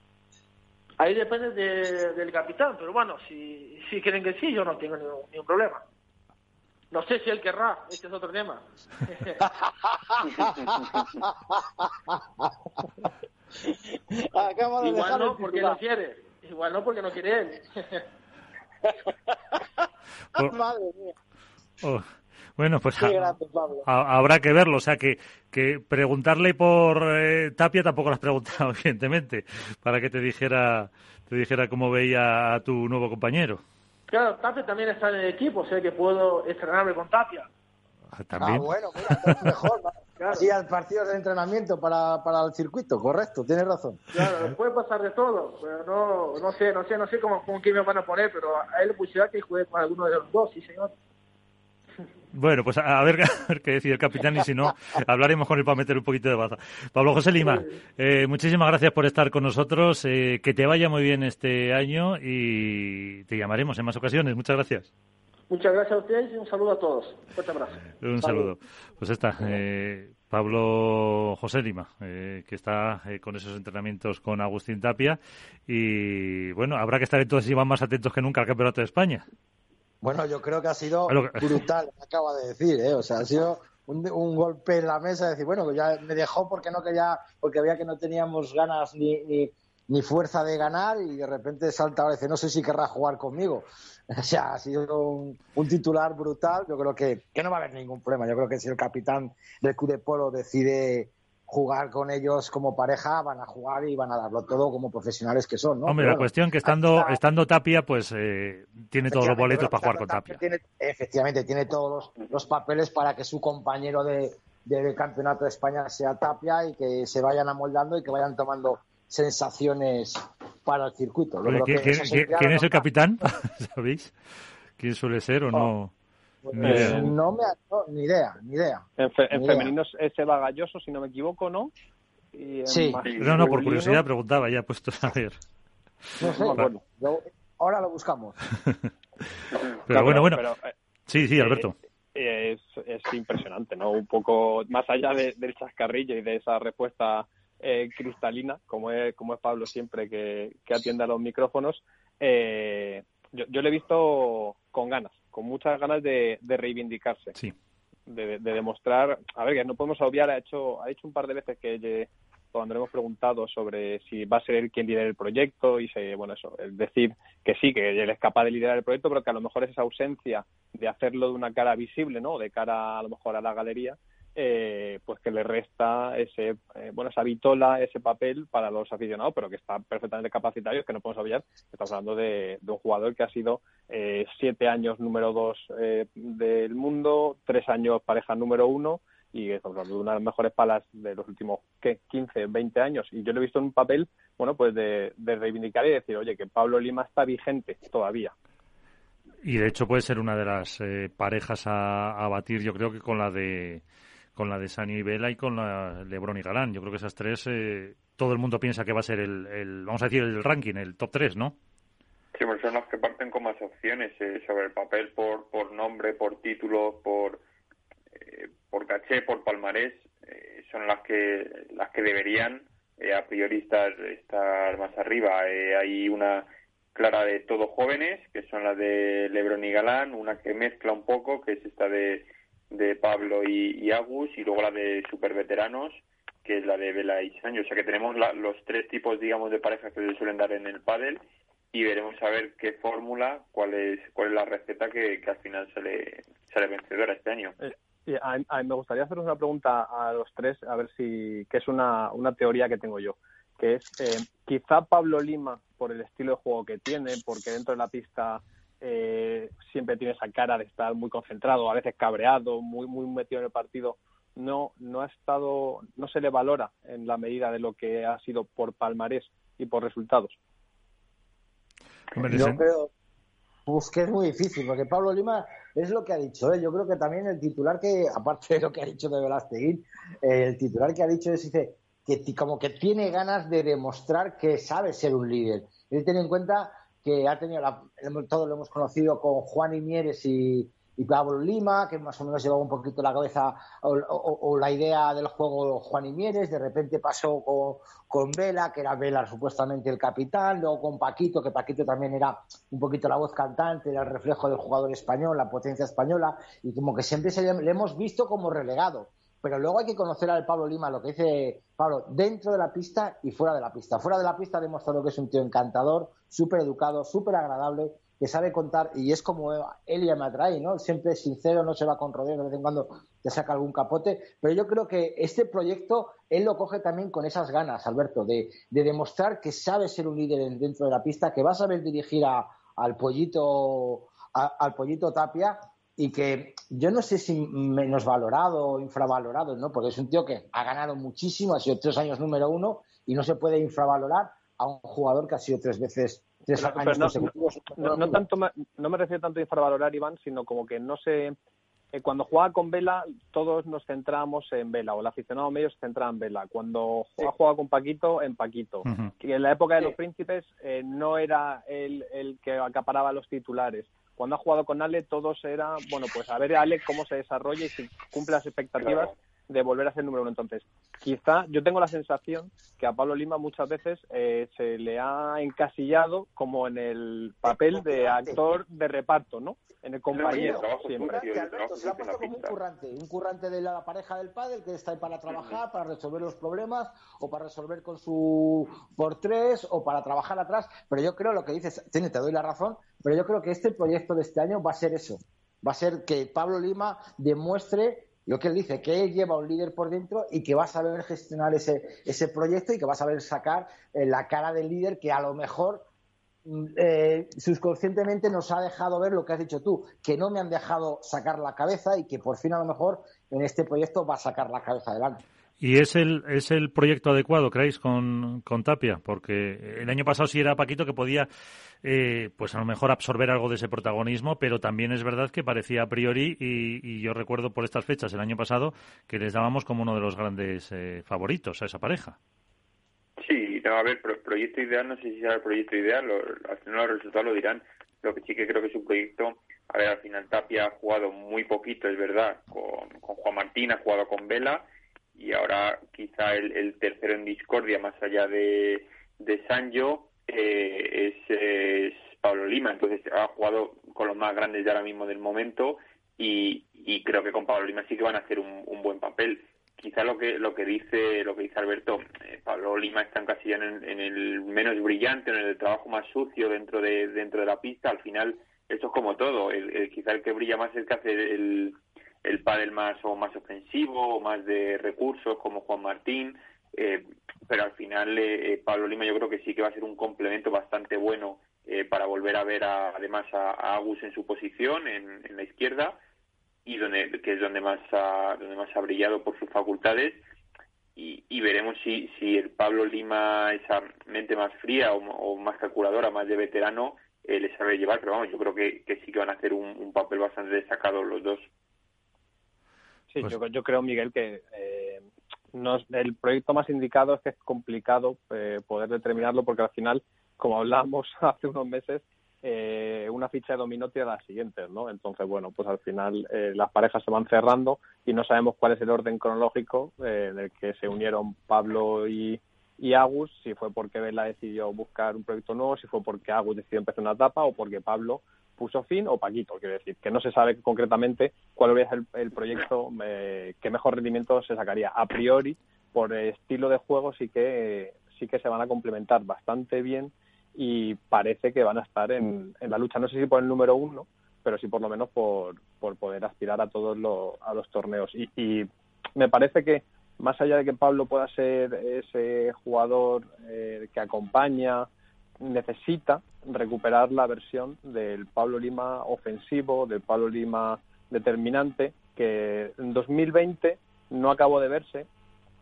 Ahí depende de, del capitán, pero bueno, si, si quieren que sí, yo no tengo ningún, ningún problema. No sé si él querrá, este es otro tema. (laughs) Acabo de Igual no, porque no quiere. Igual no, porque no quiere él. (laughs) oh. (laughs) Madre mía. Oh. Bueno, pues Qué grande, a, habrá que verlo. O sea, que, que preguntarle por eh, Tapia tampoco lo has preguntado, evidentemente, para que te dijera, te dijera cómo veía a tu nuevo compañero. Claro, Tapia también está en el equipo, o sea que puedo estrenarme con Tapia. Ah, ¿también? Ah, bueno, mira, es mejor. (laughs) claro. Sí, al partido de entrenamiento para, para el circuito, correcto, tienes razón. Claro, puede pasar de todo, pero no, no sé, no sé, no sé cómo, con quién me van a poner, pero a él le pusieron que juegue con alguno de los dos, sí señor. Bueno, pues a ver, (laughs) a ver qué decide el capitán y si no, hablaremos con él para meter un poquito de baza. Pablo José Lima, eh, muchísimas gracias por estar con nosotros. Eh, que te vaya muy bien este año y te llamaremos en más ocasiones. Muchas gracias. Muchas gracias a ustedes y un saludo a todos. Un fuerte abrazo. Un saludo. Pues está, eh, Pablo José Lima, eh, que está eh, con esos entrenamientos con Agustín Tapia. Y bueno, habrá que estar entonces y van más atentos que nunca al Campeonato de España. Bueno, yo creo que ha sido brutal, acaba de decir, ¿eh? O sea, ha sido un, un, golpe en la mesa de decir, bueno, que ya me dejó porque no quería, porque veía que no teníamos ganas ni, ni, ni fuerza de ganar y de repente salta ahora y dice, no sé si querrá jugar conmigo. (laughs) O sea, ha sido un, un, titular brutal. Yo creo que, que no va a haber ningún problema. Yo creo que si el capitán del Club de Polo decide jugar con ellos como pareja, van a jugar y van a darlo todo como profesionales que son, ¿no? Hombre, Pero la cuestión que estando, está... estando Tapia, pues eh, tiene todos los boletos para jugar con Tapia. Tiene, efectivamente, tiene todos los, los, papeles para que su compañero de, de, del Campeonato de España sea Tapia y que se vayan amoldando y que vayan tomando sensaciones para el circuito. ¿Quién, es el capitán? (laughs) ¿Sabéis? ¿Quién suele ser o no? Pues. No me ni idea, ni idea. En, femenino es Eva Galloso, si no me equivoco, ¿no? sí. No, no, por curiosidad preguntaba, ya puesto a ver. No sé, bueno. ahora lo buscamos. (laughs) pero bueno, bueno. Eh, sí, sí, Alberto. Eh, es, es, impresionante, ¿no? Un poco más allá del chascarrillo y de esa respuesta eh, cristalina, como es, como es Pablo siempre que, que atiende a los micrófonos, eh, yo, yo le he visto con ganas, con muchas ganas de, de reivindicarse. Sí. De, de, demostrar, a ver, que no podemos obviar, ha hecho, ha dicho un par de veces que cuando le hemos preguntado sobre si va a ser él quien lidere el proyecto y se, bueno, eso, es decir que sí, que él es capaz de liderar el proyecto, pero que a lo mejor es esa ausencia de hacerlo de una cara visible, ¿no? De cara a lo mejor a la galería, eh, pues que le resta ese eh, bueno esa vitola ese papel para los aficionados pero que está perfectamente capacitado que no podemos olvidar estamos hablando de, un jugador que ha sido eh, siete años número dos del mundo tres años pareja número uno y estamos hablando de una de las mejores palas de los últimos ¿qué? 15, 20 años y yo lo he visto en un papel bueno pues de, reivindicar y decir oye que Pablo Lima está vigente todavía y de hecho puede ser una de las parejas a, a batir yo creo que con la de con la de Sani y Vela y con la Lebron y Galán. Yo creo que esas tres, eh, todo el mundo piensa que va a ser el, vamos a decir, el ranking, el top 3, ¿no? Sí, pues son las que parten con más opciones eh, sobre el papel por, por nombre, por título, por, eh, por caché, por palmarés. son las que, las que deberían a priori estar, estar más arriba. hay una clara de todos jóvenes, que son las de Lebron y Galán, una que mezcla un poco, que es esta de de Pablo y, Agus y luego la de super veteranos que es la de Vela y Sancho. O sea que tenemos los tres tipos, digamos, de parejas que se suelen dar en el pádel y veremos a ver qué fórmula, cuál es cuál es la receta que, que al final sale, sale vencedora este año. Eh, a, mí me gustaría haceros una pregunta a los tres, a ver si, que es una, una teoría que tengo yo, que es, eh, quizá Pablo Lima, por el estilo de juego que tiene, porque dentro de la pista eh, siempre tiene esa cara de estar muy concentrado, a veces cabreado, muy muy metido en el partido, no no ha estado, no se le valora en la medida de lo que ha sido por palmarés y por resultados. Yo creo pues que es muy difícil, porque Pablo Lima es lo que ha dicho. ¿eh? Yo creo que también el titular que, aparte de lo que ha dicho de Velasteguín, eh, el titular que ha dicho es dice, que como que tiene ganas de demostrar que sabe ser un líder. Él tiene en cuenta que ha tenido, la, todo lo hemos conocido con Juan Imieres y, y Pablo Lima, que más o menos llevaba un poquito la cabeza o, la idea del juego Juan Imieres, de repente pasó con, con, Vela, que era Vela supuestamente el capitán, luego con Paquito, que Paquito también era un poquito la voz cantante, era el reflejo del jugador español, la potencia española, y como que siempre se le hemos visto como relegado pero luego hay que conocer al Pablo Lima, lo que dice Pablo, dentro de la pista y fuera de la pista. Fuera de la pista ha demostrado que es un tío encantador, súper educado, súper agradable, que sabe contar y es como él ya me atrae, ¿no? Siempre sincero, no se va con rodeos, de vez en cuando te saca algún capote, pero yo creo que este proyecto él lo coge también con esas ganas, Alberto, de, demostrar que sabe ser un líder dentro de la pista, que va a saber dirigir al pollito al pollito Tapia y que yo no sé si menos valorado o infravalorado, ¿no? Porque es un tío que ha ganado muchísimo, ha sido tres años número uno y no se puede infravalorar a un jugador que ha sido tres veces tres años no, consecutivos. No, tanto, no me refiero tanto a infravalorar, Iván, sino como que no sé... Eh, cuando jugaba con Vela, todos nos centramos en Vela, o el aficionado medio se centraba en Vela. Cuando jugaba, con Paquito, en Paquito. Y en la época de los príncipes eh, no era él el que acaparaba los titulares cuando ha jugado con Ale, todos era, bueno, pues a ver Ale cómo se desarrolla y si cumple las expectativas de volver a ser número uno. Entonces, quizá yo tengo la sensación que a Pablo Lima muchas veces eh, se le ha encasillado como en el papel de actor de reparto, ¿no? En el compañero, siempre. se ha puesto como un currante, un currante de la pareja del padre que está ahí para trabajar, para resolver los problemas, o para resolver con su por tres, o para trabajar atrás. Pero yo creo lo que dices, tiene, te doy la razón, pero yo creo que este proyecto de este año va a ser eso. Va a ser que Pablo Lima demuestre lo que él dice, que él lleva un líder por dentro y que va a saber gestionar ese, ese proyecto y que va a saber sacar eh, la cara del líder que a lo mejor mm, eh, subconscientemente nos ha dejado ver lo que has dicho tú, que no me han dejado sacar la cabeza y que por fin a lo mejor en este proyecto va a sacar la cabeza adelante. ¿Y es el, es el proyecto adecuado, creéis, con, con Tapia? Porque el año pasado sí era Paquito que podía, eh, pues a lo mejor absorber algo de ese protagonismo, pero también es verdad que parecía a priori, y, yo recuerdo por estas fechas el año pasado, que les dábamos como uno de los grandes eh, favoritos a esa pareja. Sí, a ver, proyecto ideal, no sé si será el proyecto ideal, al final los resultados lo dirán. Lo que sí que creo que es un proyecto, a ver, al final Tapia ha jugado muy poquito, es verdad, con, con Juan Martín, ha jugado con Vela, y ahora quizá el, tercero en discordia, más allá de, de Sancho, eh, es, Pablo Lima. Entonces ha jugado con los más grandes ya ahora mismo del momento y, creo que con Pablo Lima sí que van a hacer un, buen papel. Quizá lo que lo que dice lo que dice Alberto, eh, Pablo Lima está encasillado en, en el menos brillante, en el trabajo más sucio dentro de dentro de la pista. Al final esto es como todo. El, quizá el que brilla más es el que hace el, el pádel más o más ofensivo o más de recursos como Juan Martín eh, pero al final eh, eh, Pablo Lima yo creo que sí que va a ser un complemento bastante bueno para volver a ver además a, Agus en su posición en, la izquierda y donde que es donde más ha, donde más ha brillado por sus facultades y, veremos si, si el Pablo Lima esa mente más fría o, más calculadora más de veterano le sabe llevar pero vamos yo creo que, sí que van a hacer un papel bastante destacado los dos Sí, pues yo, yo, creo, Miguel, que eh, el proyecto más indicado es que es complicado eh, poder determinarlo porque al final, como hablábamos (laughs) hace unos meses, eh, una ficha de dominó tiene las siguientes, ¿no? Entonces, bueno, pues al final eh, las parejas se van cerrando y no sabemos cuál es el orden cronológico en el que se unieron Pablo y, y Agus, si fue porque Vela decidió buscar un proyecto nuevo, si fue porque Agus decidió empezar una etapa o porque Pablo puso fin o Paquito, quiero decir, que no se sabe concretamente cuál hubiera el, el proyecto eh, que mejor rendimiento se sacaría. A priori, por estilo de juego sí que sí que se van a complementar bastante bien y parece que van a estar en, la lucha, no sé si por el número uno, pero sí por lo menos por, por poder aspirar a todos los, a los torneos. Y, y me parece que más allá de que Pablo pueda ser ese jugador eh, que acompaña, necesita recuperar la versión del Pablo Lima ofensivo, del Pablo Lima determinante, que en 2020 no acabó de verse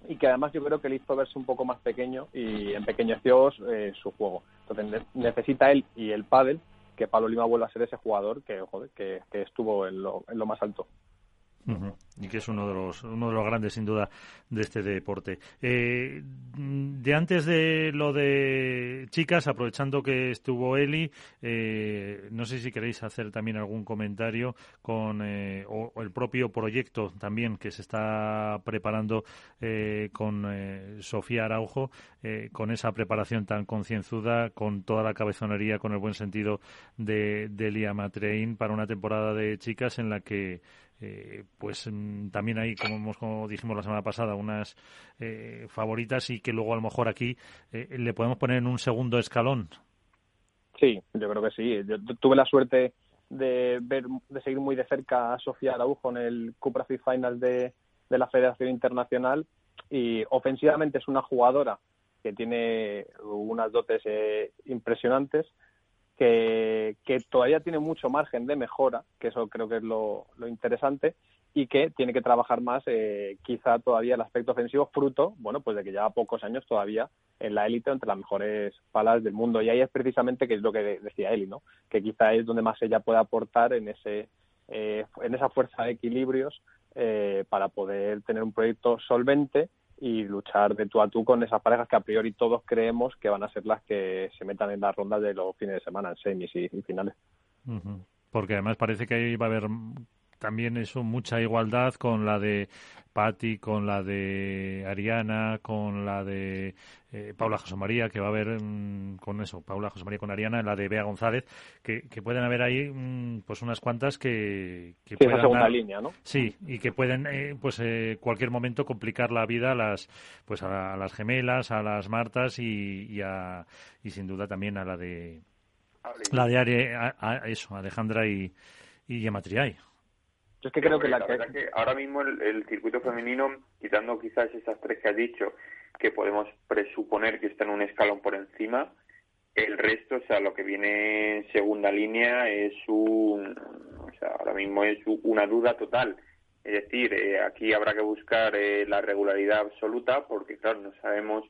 y que además yo creo que le hizo verse un poco más pequeño y empequeñeció eh, su juego. Entonces necesita él y el pádel que Pablo Lima vuelva a ser ese jugador que, que, estuvo en lo, en lo más alto. Y que es uno de los uno de los grandes sin duda de este deporte. Eh, de antes de lo de chicas, aprovechando que estuvo Eli, eh, no sé si queréis hacer también algún comentario con eh, o, el propio proyecto también que se está preparando con Sofía Araujo, con esa preparación tan concienzuda, con toda la cabezonería, con el buen sentido de, de Elia Matrein para una temporada de chicas en la que eh, pues mm, también hay, como, como dijimos la semana pasada, unas eh, favoritas y que luego a lo mejor aquí eh, le podemos poner en un segundo escalón. Sí, yo creo que sí. Yo tuve la suerte de ver, de seguir muy de cerca a Sofía Araujo en el Cupra Final de, de la Federación Internacional y ofensivamente es una jugadora que tiene unas dotes impresionantes que, todavía tiene mucho margen de mejora, que eso creo que es lo, interesante, y que tiene que trabajar más eh, quizá todavía el aspecto ofensivo fruto, bueno, pues de que lleva pocos años todavía en la élite entre las mejores palas del mundo. Y ahí es precisamente que es lo que decía Eli, ¿no? Que quizá es donde más ella puede aportar en ese eh, en esa fuerza de equilibrios eh, para poder tener un proyecto solvente y luchar de tú a tú con esas parejas que a priori todos creemos que van a ser las que se metan en las rondas de los fines de semana, en semis y, finales. Porque además parece que ahí va a haber también eso, mucha igualdad con la de Patti, con la de Ariana, con la de eh, Paula José María, que va a haber mm, con eso, Paula José María con Ariana, la de Bea González, que, pueden haber ahí mm, pues unas cuantas que, que sí, segunda línea, ¿no? Sí, y que pueden eh, pues eh, cualquier momento complicar la vida a las pues a, las gemelas, a las Martas y, y, a, y sin duda también a la de la de Are, eso, Alejandra y, y Yamatriay. Yo es que creo que la, verdad que ahora mismo el, circuito femenino, quitando quizás esas tres que has dicho, que podemos presuponer que están un escalón por encima, el resto, o sea, lo que viene en segunda línea es un, o sea, ahora mismo es una duda total. Es decir, eh, aquí habrá que buscar eh, la regularidad absoluta porque, claro, no sabemos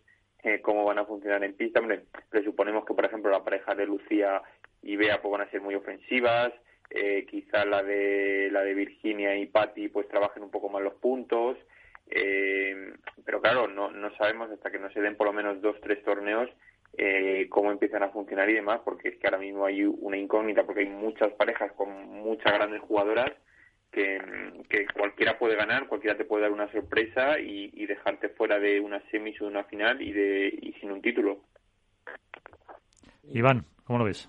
eh, cómo van a funcionar en pista. Hombre, presuponemos que, por ejemplo, la pareja de Lucía y Bea pues, van a ser muy ofensivas. Eh, quizá la de la de Virginia y Patty pues trabajen un poco más los puntos. Eh, pero claro, no, no sabemos hasta que no se den por lo menos dos, tres torneos eh, cómo empiezan a funcionar y demás, porque es que ahora mismo hay una incógnita, porque hay muchas parejas con muchas grandes jugadoras que, que cualquiera puede ganar, cualquiera te puede dar una sorpresa y, y dejarte fuera de una semis o de una final y, de, y sin un título. Iván, ¿cómo lo ves?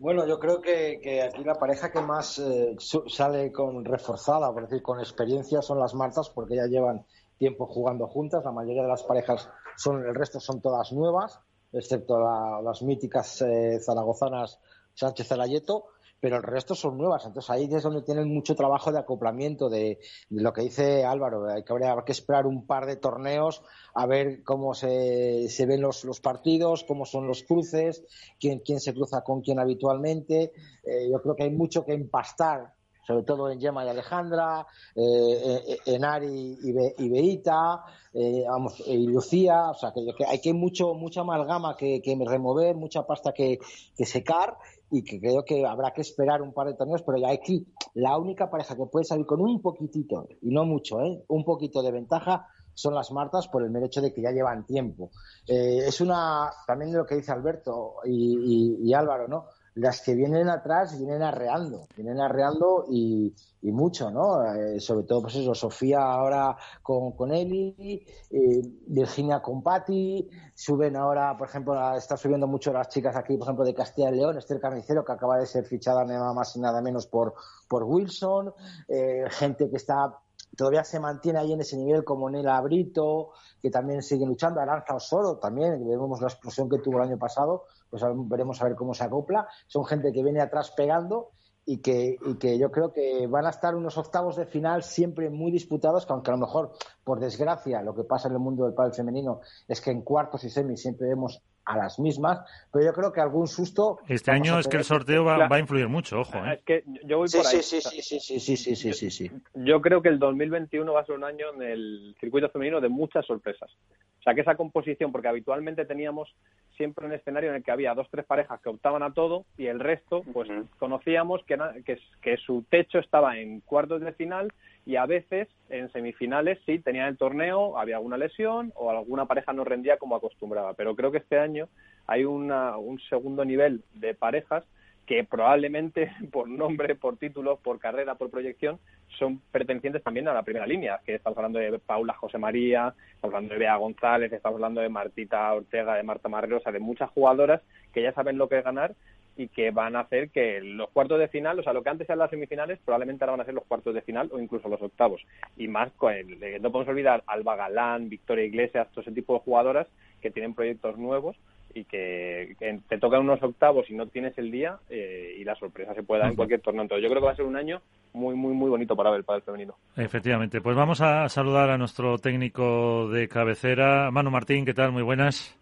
Bueno, yo creo que, que aquí la pareja que más eh, sale con reforzada, por decir, con experiencia son las Martas, porque ya llevan tiempo jugando juntas. La mayoría de las parejas son, el resto son todas nuevas, excepto la, las míticas eh, zaragozanas Sánchez Zalayeto pero el resto son nuevas. Entonces ahí es donde tienen mucho trabajo de acoplamiento de, lo que dice Álvaro. Hay que, habrá que esperar un par de torneos a ver cómo se, se ven los, los, partidos, cómo son los cruces, quién, quién se cruza con quién habitualmente. Eh, yo creo que hay mucho que empastar sobre todo en Gemma y Alejandra, eh, eh en Ari y, y Beita, eh, vamos, y Lucía, o sea, que, que hay que mucho, mucha amalgama que, que remover, mucha pasta que, que secar y que creo que habrá que esperar un par de torneos, pero ya aquí la única pareja que puede salir con un poquitito, y no mucho, ¿eh? un poquito de ventaja son las Martas por el mero hecho de que ya llevan tiempo. Eh, es una, también lo que dice Alberto y, Álvaro, ¿no? Las que vienen atrás vienen arreando, vienen arreando y, mucho, ¿no? Eh, sobre todo, pues eso, Sofía ahora con, con Eli, eh, Virginia con Patti, suben ahora, por ejemplo, está subiendo mucho las chicas aquí, por ejemplo, de Castilla y León, Esther Carnicero, que acaba de ser fichada nada más y nada menos por, por Wilson, eh, gente que está todavía se mantiene ahí en ese nivel como Nela Brito, que también sigue luchando, Aranza Osoro también, vemos la explosión que tuvo el año pasado, pues veremos a ver cómo se acopla. Son gente que viene atrás pegando y que, y que yo creo que van a estar unos octavos de final siempre muy disputados, que aunque a lo mejor, por desgracia, lo que pasa en el mundo del pádel femenino es que en cuartos y semis siempre vemos a las mismas, pero yo creo que algún susto. Este año es que el sorteo va, a influir mucho, ojo. ¿eh? Es que yo voy sí, por ahí. Sí, sí, sí, sí, sí, sí, sí, sí, Yo creo que el 2021 va a ser un año en el circuito femenino de muchas sorpresas. O sea, que esa composición, porque habitualmente teníamos siempre un escenario en el que había dos, tres parejas que optaban a todo y el resto, pues conocíamos que, que, que su techo estaba en cuartos de final y a veces en semifinales sí tenían el torneo, había alguna lesión o alguna pareja no rendía como acostumbraba. Pero creo que este año hay una, un segundo nivel de parejas que probablemente (laughs) por nombre, por título, por carrera, por proyección, son pertenecientes también a la primera línea, que estamos hablando de Paula José María, estamos hablando de Bea González, estamos hablando de Martita Ortega, de Marta Marrero, o sea, de muchas jugadoras que ya saben lo que es ganar y que van a hacer que los cuartos de final, o sea, lo que antes eran las semifinales, probablemente ahora van a ser los cuartos de final o incluso los octavos. Y más con el, no podemos olvidar Alba Galán, Victoria Iglesias, todo ese tipo de jugadoras que tienen proyectos nuevos y que, que te tocan unos octavos y no tienes el día eh, y la sorpresa se puede dar en cualquier torneo. Entonces yo creo que va a ser un año muy, muy, muy bonito para ver el pádel femenino. Efectivamente. Pues vamos a saludar a nuestro técnico de cabecera, Manu Martín. ¿Qué tal? Muy buenas.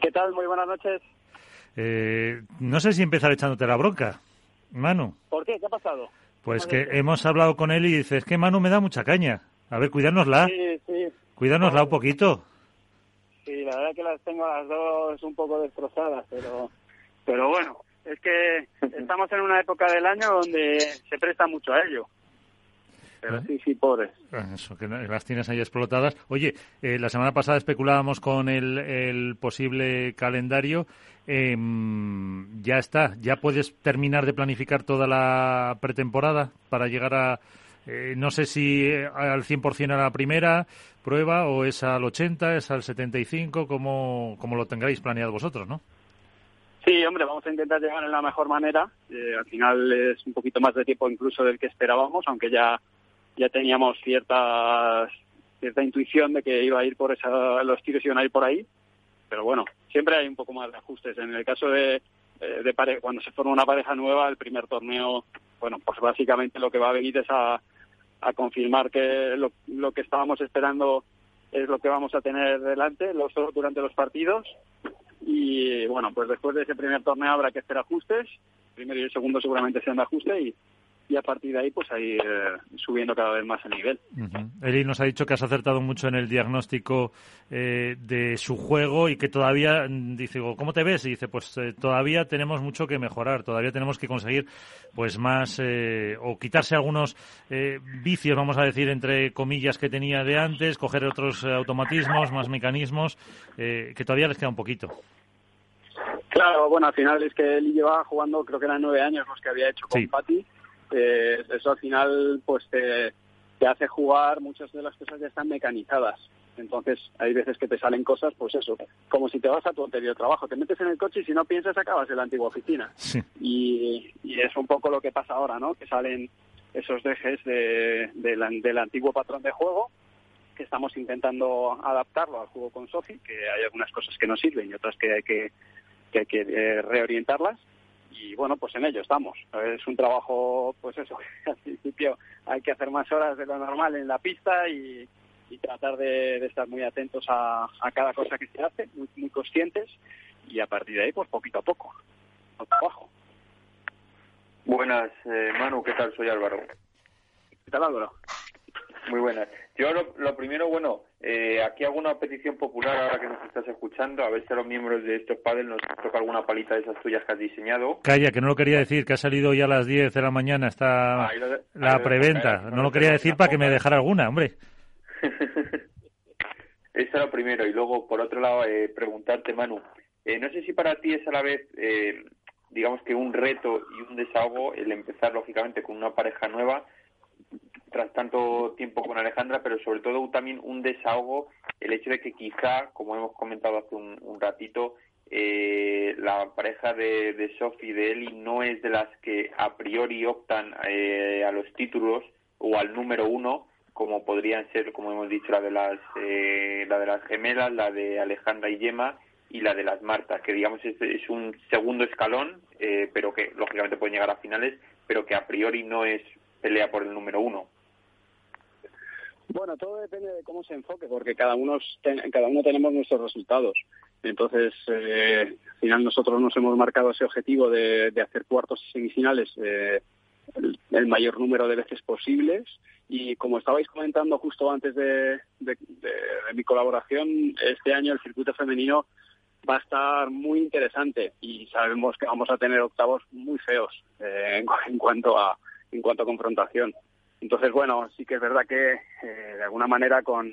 ¿Qué tal? Muy buenas noches. Eh, no sé si empezar echándote la bronca, Manu. ¿Por qué? ¿Qué ha pasado? Pues que hemos hablado con él y dice, es que Manu me da mucha caña. A ver, cuidárnosla. Sí, sí. Cuidárnosla un poquito. Sí, la verdad que las tengo las dos un poco destrozadas, pero, pero bueno, es que (laughs) estamos en una época del año donde se presta mucho a ello. Pero sí, sí, pobres. Eso, que las tienes ahí explotadas. Oye, eh, la semana pasada especulábamos con el, el posible calendario. Eh, ya está, ya puedes terminar de planificar toda la pretemporada para llegar a, eh, no sé si al 100% a la primera prueba o es al 80, es al 75, como, como lo tengáis planeado vosotros, ¿no? Sí, hombre, vamos a intentar llegar en la mejor manera. Eh, al final es un poquito más de tiempo incluso del que esperábamos, aunque ya ya teníamos cierta cierta intuición de que iba a ir por esa, los tiros iban a ir por ahí, pero bueno, siempre hay un poco más de ajustes. En el caso de, de pare cuando se forma una pareja nueva, el primer torneo, bueno, pues básicamente lo que va a venir es a, a confirmar que lo, lo que estábamos esperando es lo que vamos a tener delante los, durante los partidos. Y bueno, pues después de ese primer torneo habrá que hacer ajustes, el primero y el segundo seguramente sean de ajuste y y a partir de ahí pues ahí eh, subiendo cada vez más el nivel. Eli nos ha dicho que has acertado mucho en el diagnóstico eh, de su juego y que todavía, mm, dice, ¿cómo te ves? Y dice, pues eh, todavía tenemos mucho que mejorar, todavía tenemos que conseguir pues más o quitarse algunos vicios, vamos a decir, entre comillas que tenía de antes, coger otros automatismos, más mecanismos, que todavía les queda un poquito. Claro, bueno, al final es que él lleva jugando, creo que eran nueve años los que había hecho con Patti eh, eso al final pues te, hace jugar, muchas de las cosas ya están mecanizadas. Entonces hay veces que te salen cosas, pues eso, como si te vas a tu anterior trabajo, te metes en el coche y si no piensas acabas en la antigua oficina. Y, es un poco lo que pasa ahora, ¿no? Que salen esos dejes de, del antiguo patrón de juego que estamos intentando adaptarlo al juego con Sofi, que hay algunas cosas que no sirven y otras que hay que, que, hay que eh, reorientarlas y bueno, pues en ello estamos. Es un trabajo, pues eso, (laughs) al principio hay que hacer más horas de lo normal en la pista y, tratar de, estar muy atentos a, cada cosa que se hace, muy, muy conscientes y a partir de ahí, pues poquito a poco, trabajo. Buenas, eh, Manu, ¿qué tal? Soy Álvaro. ¿Qué tal, Álvaro? Muy buenas. Yo lo, primero, bueno, eh, aquí hago una petición popular ahora que nos estás escuchando, a ver si a los miembros de estos padres nos toca alguna palita de esas tuyas que has diseñado. Calla, que no lo quería decir, que ha salido ya a las 10 de la mañana, está la preventa. no lo quería decir para que me dejara alguna, hombre. (laughs) Eso es lo primero. Y luego, por otro lado, eh, preguntarte, Manu, eh, no sé si para ti es a la vez, digamos que un reto y un desahogo el empezar, lógicamente, con una pareja nueva, tras tanto tiempo con Alejandra, pero sobre todo también un desahogo, el hecho de que quizá, como hemos comentado hace un, ratito, eh, la pareja de, de Sophie y de Eli no es de las que a priori optan eh, a los títulos o al número uno, como podrían ser, como hemos dicho, la de las, eh, la de las gemelas, la de Alejandra y Yema y la de las Martas, que digamos es, es un segundo escalón, pero que lógicamente pueden llegar a finales, pero que a priori no es pelea por el número uno. Bueno, todo depende de cómo se enfoque, porque cada uno, cada uno tenemos nuestros resultados. Entonces, eh, al final nosotros nos hemos marcado ese objetivo de, hacer cuartos y semifinales eh, el, mayor número de veces posibles. Y como estabais comentando justo antes de, mi colaboración, este año el circuito femenino va a estar muy interesante y sabemos que vamos a tener octavos muy feos eh, en, cuanto a en cuanto a confrontación. Entonces, bueno, sí que es verdad que eh, de alguna manera con,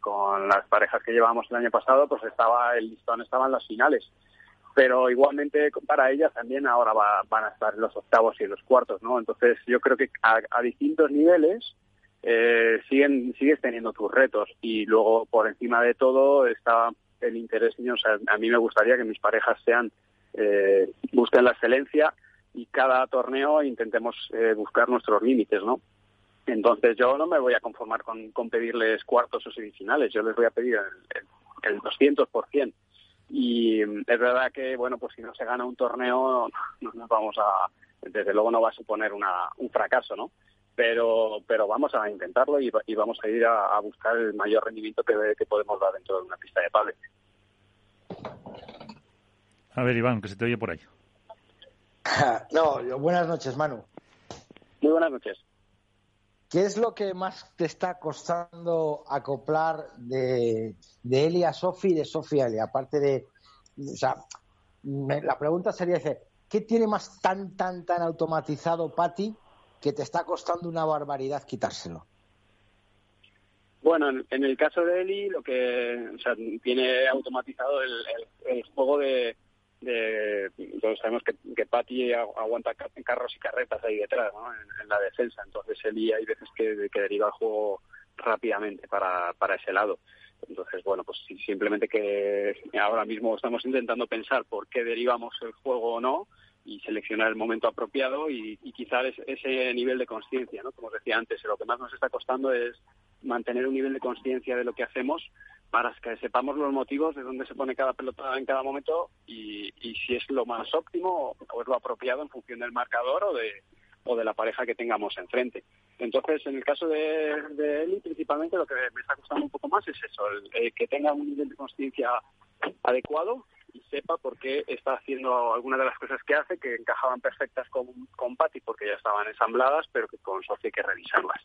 con las parejas que llevábamos el año pasado, pues estaba el listón estaba en las finales. Pero igualmente para ellas también ahora van a estar los octavos y los cuartos, ¿no? Entonces yo creo que a, distintos niveles eh, siguen, sigues teniendo tus retos y luego por encima de todo está el interés, o sea, a mí me gustaría que mis parejas sean, eh, busquen la excelencia y cada torneo intentemos eh, buscar nuestros límites, ¿no? Entonces yo no me voy a conformar con, con pedirles cuartos o semifinales, yo les voy a pedir el, el, 200%. Y es verdad que, bueno, pues si no se gana un torneo, no nos vamos a, desde luego no va a suponer una, un fracaso, ¿no? Pero, pero vamos a intentarlo y, y vamos a ir a, buscar el mayor rendimiento que, que podemos dar dentro de una pista de pádel. A ver, Iván, que se te oye por ahí. (laughs) no, buenas noches, Manu. Muy buenas noches. ¿Qué es lo que más te está costando acoplar de, Eli a Sofi y de Sofi a Eli? Aparte de. O sea, la pregunta sería: ¿qué tiene más tan, tan, tan automatizado Patti que te está costando una barbaridad quitárselo? Bueno, en, el caso de Eli, lo que o sea, tiene automatizado el juego de, de, todos sabemos que, que Patti aguanta carros y carretas ahí detrás, ¿no? en, la defensa. Entonces Eli hay veces que, que deriva el juego rápidamente para, para ese lado. Entonces, bueno, pues simplemente que ahora mismo estamos intentando pensar por qué derivamos el juego o no y seleccionar el momento apropiado y, y quizás ese nivel de conciencia, ¿no? Como os decía antes, lo que más nos está costando es mantener un nivel de conciencia de lo que hacemos para que sepamos los motivos de dónde se pone cada pelota en cada momento y, si es lo más óptimo o es lo apropiado en función del marcador o de, o de la pareja que tengamos enfrente. Entonces, en el caso de, de Eli, principalmente lo que me está costando un poco más es eso, el, que tenga un nivel de conciencia adecuado y sepa por qué está haciendo algunas de las cosas que hace que encajaban perfectas con, con Patty porque ya estaban ensambladas, pero que con Sophie hay que revisarlas.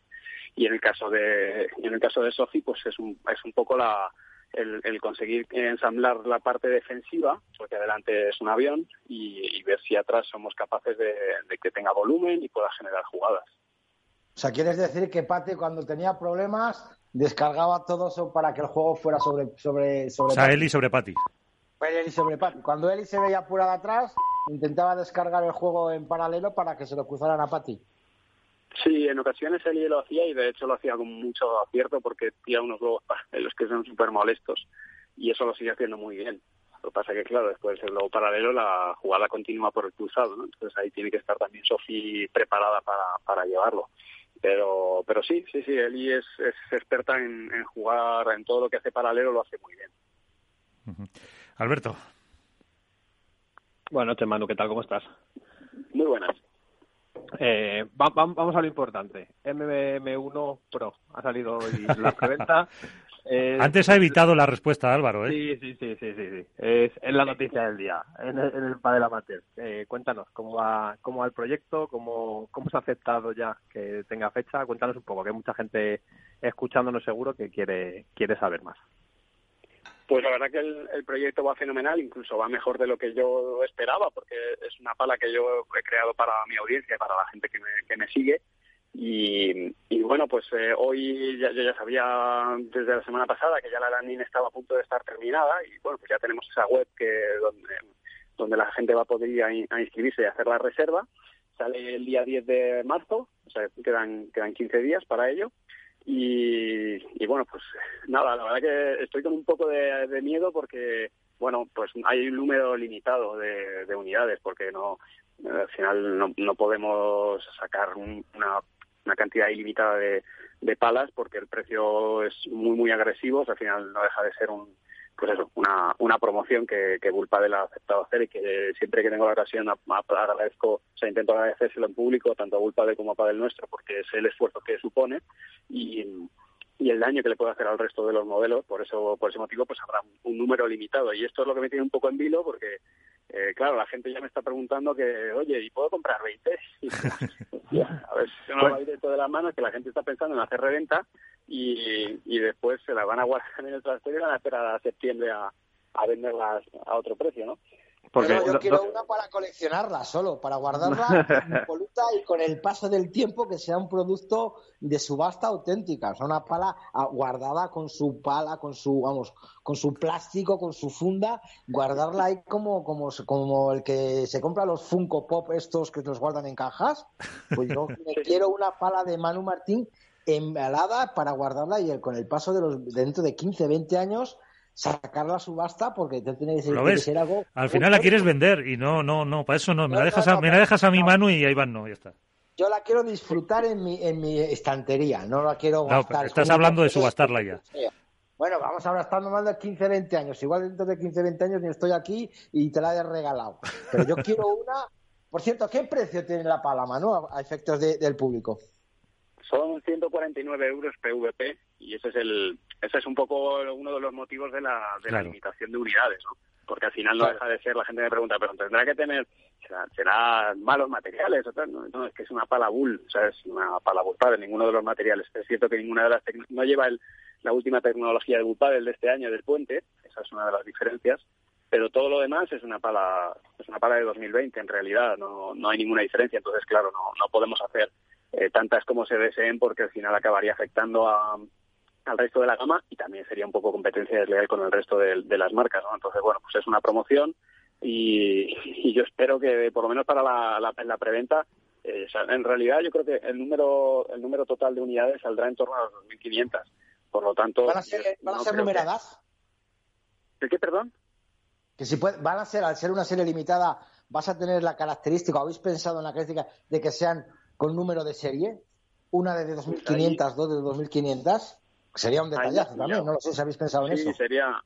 Y en el caso de en el caso de Sophie, pues es un, es un poco la el, conseguir ensamblar la parte defensiva, porque adelante es un avión, y, ver si atrás somos capaces de, que tenga volumen y pueda generar jugadas. O sea, ¿quieres decir que Pate cuando tenía problemas descargaba todo eso para que el juego fuera sobre sobre sobre O sea, Eli sobre Pati. Eli sobre Pati. Cuando Eli se veía apurada atrás, intentaba descargar el juego en paralelo para que se lo cruzaran a Pati. Sí, en ocasiones él lo hacía y de hecho lo hacía con mucho acierto porque tira unos globos en los que son súper molestos y eso lo sigue haciendo muy bien. Lo que pasa que, claro, después del globo paralelo la jugada continúa por el cruzado, ¿no? Entonces ahí tiene que estar también Sofi preparada para, para llevarlo. Pero, pero sí, sí, sí, Eli es, es experta en, jugar en todo lo que hace paralelo, lo hace muy bien. Alberto. Buenas noches, Manu, ¿qué tal? ¿Cómo estás? Muy buenas. Eh, vamos a lo importante. MM1 Pro ha salido hoy la preventa. (laughs) Antes ha evitado la respuesta Álvaro, ¿eh? Sí, sí, sí, sí, sí, Es, la noticia del día en el, en Padel Amateur. Eh, cuéntanos, ¿cómo va, ¿cómo va el proyecto? ¿Cómo, ¿Cómo se ha aceptado ya que tenga fecha? Cuéntanos un poco, que hay mucha gente escuchándonos seguro que quiere, quiere saber más. Pues la verdad que el, proyecto va fenomenal, incluso va mejor de lo que yo esperaba, porque es una pala que yo he creado para mi audiencia, para la gente que me, que me sigue. Y, bueno, pues eh, hoy ya, yo ya sabía desde la semana pasada que ya la landing estaba a punto de estar terminada y bueno, pues ya tenemos esa web que donde, donde la gente va a poder ir a, inscribirse y hacer la reserva. Sale el día 10 de marzo, o sea, quedan, quedan 15 días para ello. Y, bueno, pues nada, la verdad que estoy con un poco de, miedo porque, bueno, pues hay un número limitado de, unidades porque no al final no, podemos sacar una, una cantidad ilimitada de palas porque el precio es muy, muy agresivo. al final no deja de ser un, pues eso, una, una promoción que, que Bullpadel ha aceptado hacer y que siempre que tengo la ocasión agradezco, o sea, intento agradecérselo en público, tanto a Bullpadel como a Padel Nuestro, porque es el esfuerzo que supone. Y, y el daño que le puede hacer al resto de los modelos, por eso por ese motivo pues habrá un número limitado y esto es lo que me tiene un poco en vilo porque eh, claro, la gente ya me está preguntando que, oye, ¿y puedo comprar 20? (laughs) a ver si no va a ir de todas las manos, que la gente está pensando en hacer reventa y, y después se la van a guardar en el trastero y van a esperar a septiembre a, a venderlas a otro precio, ¿no? Porque yo quiero una para coleccionarla solo, para guardarla impoluta (laughs) y con el paso del tiempo que sea un producto de subasta auténtica, o sea, una pala ah, guardada con su pala, con su, vamos, con su plástico, con su funda, guardarla ahí como, como, como el que se compra los Funko Pop estos que los guardan en cajas. Pues yo (laughs) quiero una pala de Manu Martín embalada para guardarla y el, con el paso de los dentro de 15, 20 años sacarla a subasta porque te tiene que ser, algo. Al final la quieres vender y no, no, no, para eso no. Me, la, dejas a, me la dejas a mi mano y ahí van, no, ya está. Yo la quiero disfrutar en mi, en mi estantería, no la quiero gastar. estás hablando de subastarla ya. Bueno, vamos ahora estando más de 15, 20 años. Igual dentro de 15, 20 años ni estoy aquí y te la he regalado. Pero yo quiero (laughs) una. Por cierto, ¿qué precio tiene la palama, no? A efectos del público. Son 149 euros PVP y ese es el ese es un poco uno de los motivos de la, de la limitación de unidades, ¿no? Porque al final no deja de ser, la gente me pregunta, pero tendrá que tener, será, malos materiales, o no, es que es una pala bull, o sea, es una pala bull de ninguno de los materiales. Es cierto que ninguna de las no lleva el, la última tecnología de bull de este año del puente, esa es una de las diferencias, pero todo lo demás es una pala, es una pala de 2020 en realidad, no, no hay ninguna diferencia, entonces claro, no, no podemos hacer eh, tantas como se deseen porque al final acabaría afectando a, al resto de la gama y también sería un poco competencia desleal con el resto de, las marcas, ¿no? Entonces, bueno, pues es una promoción y, (laughs) yo espero que por lo menos para la, la, preventa, eh, en realidad yo creo que el número el número total de unidades saldrá en torno a los 2.500. Por lo tanto, ¿van a ser, numeradas? ¿De qué, perdón? Que si van a ser, al ser una serie limitada, vas a tener la característica, ¿habéis pensado en la característica de que sean con número de serie? Una de 2.500, dos de 2.500. Sería un detallazo también, no lo sé si habéis pensado en eso. Sí, sería,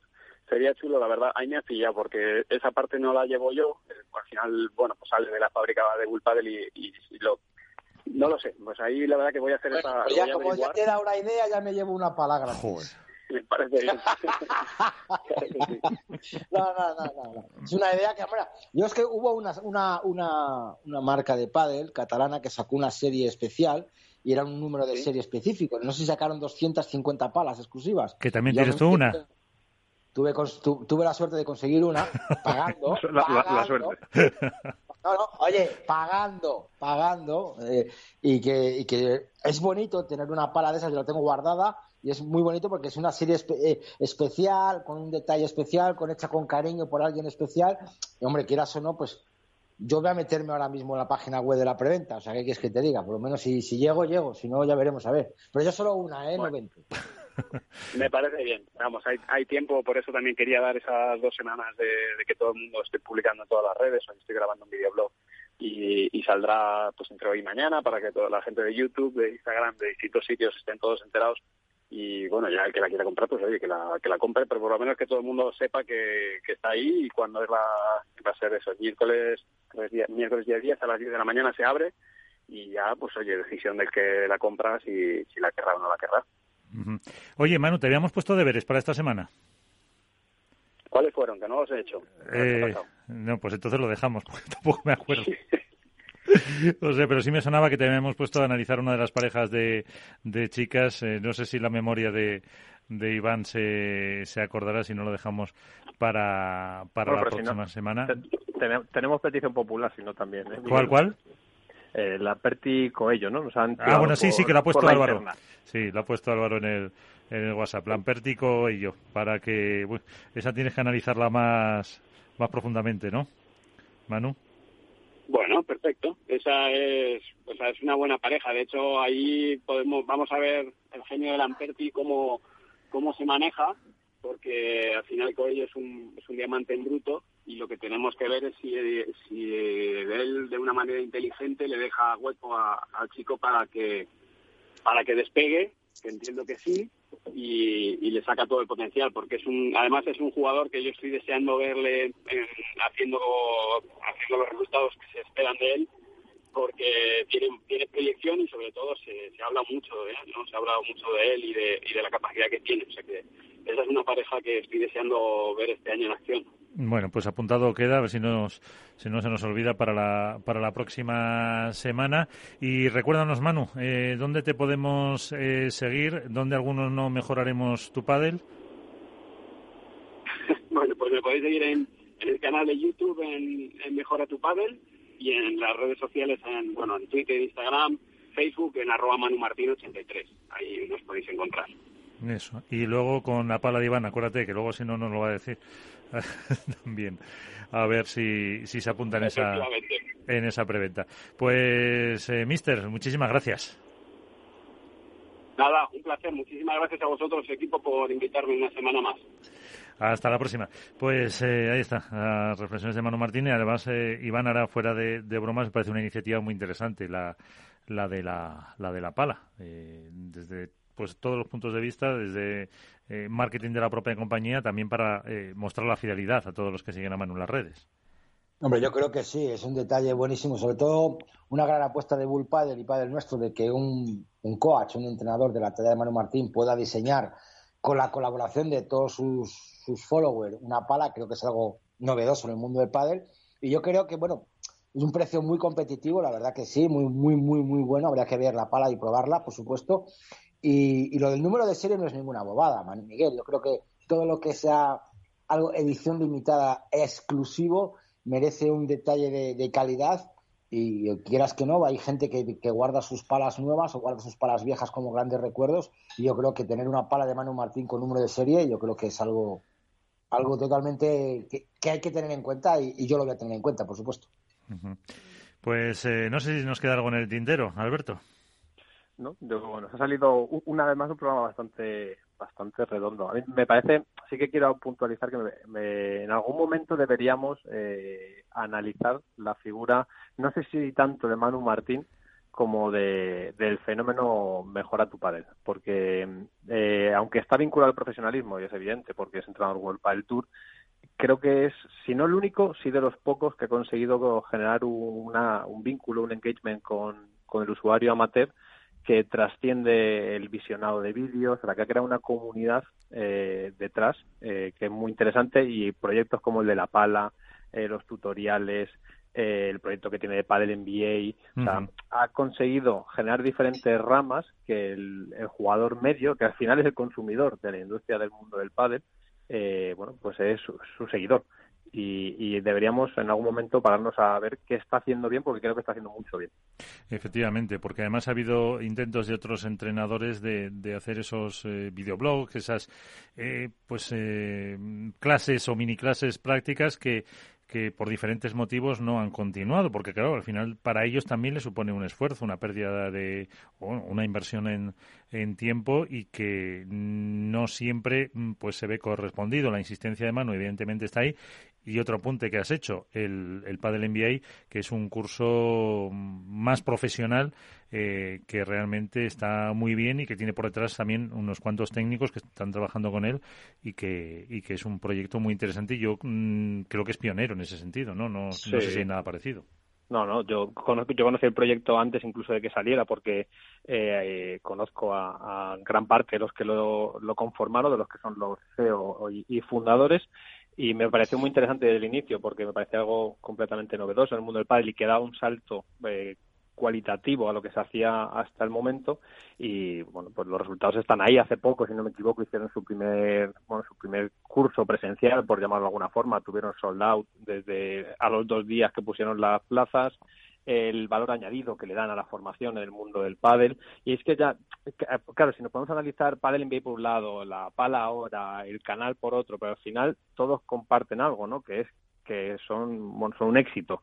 sería chulo, la verdad. Ahí me ha pillado porque esa parte no la llevo yo. Eh, al final, bueno, pues sale de la fábrica de Bullpadel y, y, lo... No lo sé, pues ahí la verdad que voy a hacer esa... Pues ya como ya te da una idea, ya me llevo una palabra. me parece bien. (laughs) (laughs) no, no, no, no, Es una idea que, hombre, yo es que hubo una, una, una, una marca de pádel catalana que sacó una serie especial y era un número de serie específico. No sé si sacaron 250 palas exclusivas. Que también tienes tú una. Tuve, tuve la suerte de conseguir una (laughs) pagando. (laughs) la, suerte. No, no, oye, pagando, pagando. Eh, y, que, y que es bonito tener una pala de esas, yo la tengo guardada y es muy bonito porque es una serie eh, especial, con un detalle especial, con hecha con cariño por alguien especial. Y hombre, quieras o no, pues yo voy a meterme ahora mismo en la página web de la preventa, o sea, ¿qué quieres que te diga? Por lo menos si, si llego, llego, si no, ya veremos, a ver. Pero yo solo una, ¿eh? No 20. (laughs) Me parece bien. Vamos, hay, hay tiempo, por eso también quería dar esas dos semanas de, que todo el mundo esté publicando en todas las redes. Hoy estoy grabando un videoblog y, y saldrá pues entre hoy y mañana para que toda la gente de YouTube, de Instagram, de distintos sitios estén todos enterados. Y bueno, ya el que la quiera comprar, pues oye, que la, que la compre, pero por lo menos que todo el mundo sepa que, que está ahí y cuando es la, va a ser eso, miércoles, miércoles día 10 a las 10 de la mañana se abre y ya, pues oye, decisión del que la compra si, si la querrá o no la querrá. Oye, Manu, te habíamos puesto deberes para esta semana. ¿Cuáles fueron? Que no los he hecho. Eh, no, pues entonces lo dejamos, (laughs) porque tampoco me acuerdo. no (laughs) sé, pero sí me sonaba que te habíamos puesto a analizar una de las parejas de, de chicas. Eh, no sé si la memoria de, de Iván se, se acordará si no lo dejamos para, para la próxima semana. tenemos petición popular, si no también. ¿eh? ¿Cuál, cuál? eh, la Perti Coello, ¿no? ah, bueno, sí, sí, que lo ha puesto Álvaro. Sí, lo ha puesto Álvaro en el, en el WhatsApp. La Perti Coello, para que. esa tienes que analizarla más, más profundamente, ¿no? Manu. Bueno, perfecto. Esa es, es una buena pareja. De hecho, ahí podemos, vamos a ver el genio de Lamperti cómo, cómo se maneja, porque al final Coello es un, es un diamante en bruto y lo que tenemos que ver es si, él de una manera inteligente le deja hueco al chico para que para que despegue que entiendo que sí y, le saca todo el potencial porque es un además es un jugador que yo estoy deseando verle haciendo haciendo los resultados que se esperan de él porque tiene, tiene proyección y sobre todo se, se habla mucho de él, ¿no? Se ha hablado mucho de él y de, y de la capacidad que tiene. O sea que esa es una pareja que estoy deseando ver este año en acción. Bueno, pues apuntado queda, a ver si, nos, si no se nos olvida para la, para la próxima semana. Y recuérdanos, Manu, eh, ¿dónde te podemos eh, seguir? ¿Dónde algunos no mejoraremos tu pádel? (laughs) bueno, pues me podéis seguir en, el canal de YouTube en, Mejora tu Pádel y en las redes sociales, en, bueno, en Twitter, Instagram, Facebook, en arroba manumartin83. Ahí nos podéis encontrar. Eso. Y luego con la pala de Iván, acuérdate que luego si no nos lo va a decir. (laughs) También. A ver si, si se apunta en esa, en esa preventa. Pues, eh, Mister, muchísimas gracias. Nada, un placer. Muchísimas gracias a vosotros, equipo, por invitarme una semana más. Hasta la próxima. Pues eh, ahí está, las reflexiones de Manu Martínez. Además, eh, Iván hará fuera de, bromas, me parece una iniciativa muy interesante, la, la, de, la, la de la pala. Eh, desde pues todos los puntos de vista, desde marketing de la propia compañía, también para mostrar la fidelidad a todos los que siguen a Manu en las redes. Hombre, yo creo que sí, es un detalle buenísimo, sobre todo una gran apuesta de Bull Padel y Padel nuestro de que un, un coach, un entrenador de la talla de Manu Martín pueda diseñar con la colaboración de todos sus, sus followers una pala, creo que es algo novedoso en el mundo del pádel y yo creo que, bueno, es un precio muy competitivo, la verdad que sí, muy, muy, muy, muy bueno. Habría que ver la pala y probarla, por supuesto. Y, lo del número de serie no es ninguna bobada, Miguel. Yo creo que todo lo que sea algo edición limitada exclusivo merece un detalle de, calidad y quieras que no, hay gente que, guarda sus palas nuevas o guarda sus palas viejas como grandes recuerdos y yo creo que tener una pala de Manu Martín con número de serie yo creo que es algo algo totalmente que, hay que tener en cuenta y, yo lo voy a tener en cuenta, por supuesto. Pues eh, no sé si nos queda algo en el tintero, Alberto. ¿no? bueno, ha salido una vez más un programa bastante bastante redondo. A mí me parece, sí que quiero puntualizar que en algún momento deberíamos eh, analizar la figura, no sé si tanto de Manu Martín como de, del fenómeno Mejora tu Padel, porque eh, aunque está vinculado al profesionalismo, y es evidente, porque es entrenador World Padel Tour, creo que es, si no el único, sí de los pocos que ha conseguido generar una, un vínculo, un engagement con, con el usuario amateur que trasciende el visionado de vídeos, la que ha creado una comunidad eh, detrás, que es muy interesante, y proyectos como el de La Pala, los tutoriales, el proyecto que tiene de Padel NBA, o sea, ha conseguido generar diferentes ramas que el, jugador medio, que al final es el consumidor de la industria del mundo del pádel, bueno, pues es su seguidor y, deberíamos en algún momento pararnos a ver qué está haciendo bien porque creo que está haciendo mucho bien. Efectivamente, porque además ha habido intentos de otros entrenadores de, de hacer esos eh, videoblogs, esas eh, pues eh, clases o mini clases prácticas que que por diferentes motivos no han continuado, porque claro, al final para ellos también le supone un esfuerzo, una pérdida de una inversión en, en tiempo y que no siempre pues se ve correspondido. La insistencia de mano evidentemente está ahí y otro apunte que has hecho, el, el Padel MBA, que es un curso más profesional eh, que realmente está muy bien y que tiene por detrás también unos cuantos técnicos que están trabajando con él y que, y que es un proyecto muy interesante y yo mm, creo que es pionero en ese sentido, ¿no? No, no sé si hay nada parecido. No, no, yo conozco, yo conocí el proyecto antes incluso de que saliera porque eh, conozco a, gran parte de los que lo, lo conformaron, de los que son los CEO y fundadores y me pareció muy interesante desde el inicio porque me parecía algo completamente novedoso en el mundo del pádel y que da un salto eh, cualitativo a lo que se hacía hasta el momento. Y bueno pues los resultados están ahí. Hace poco si no me equivoco hicieron su primer bueno su primer curso presencial por llamarlo de alguna forma. Tuvieron sold out desde a los dos días que pusieron las plazas el valor añadido que le dan a la formación en el mundo del pádel. Y es que ya claro si nos podemos analizar pádel NBA por un lado la pala ahora el canal por otro pero al final todos comparten algo no que es que son son un éxito.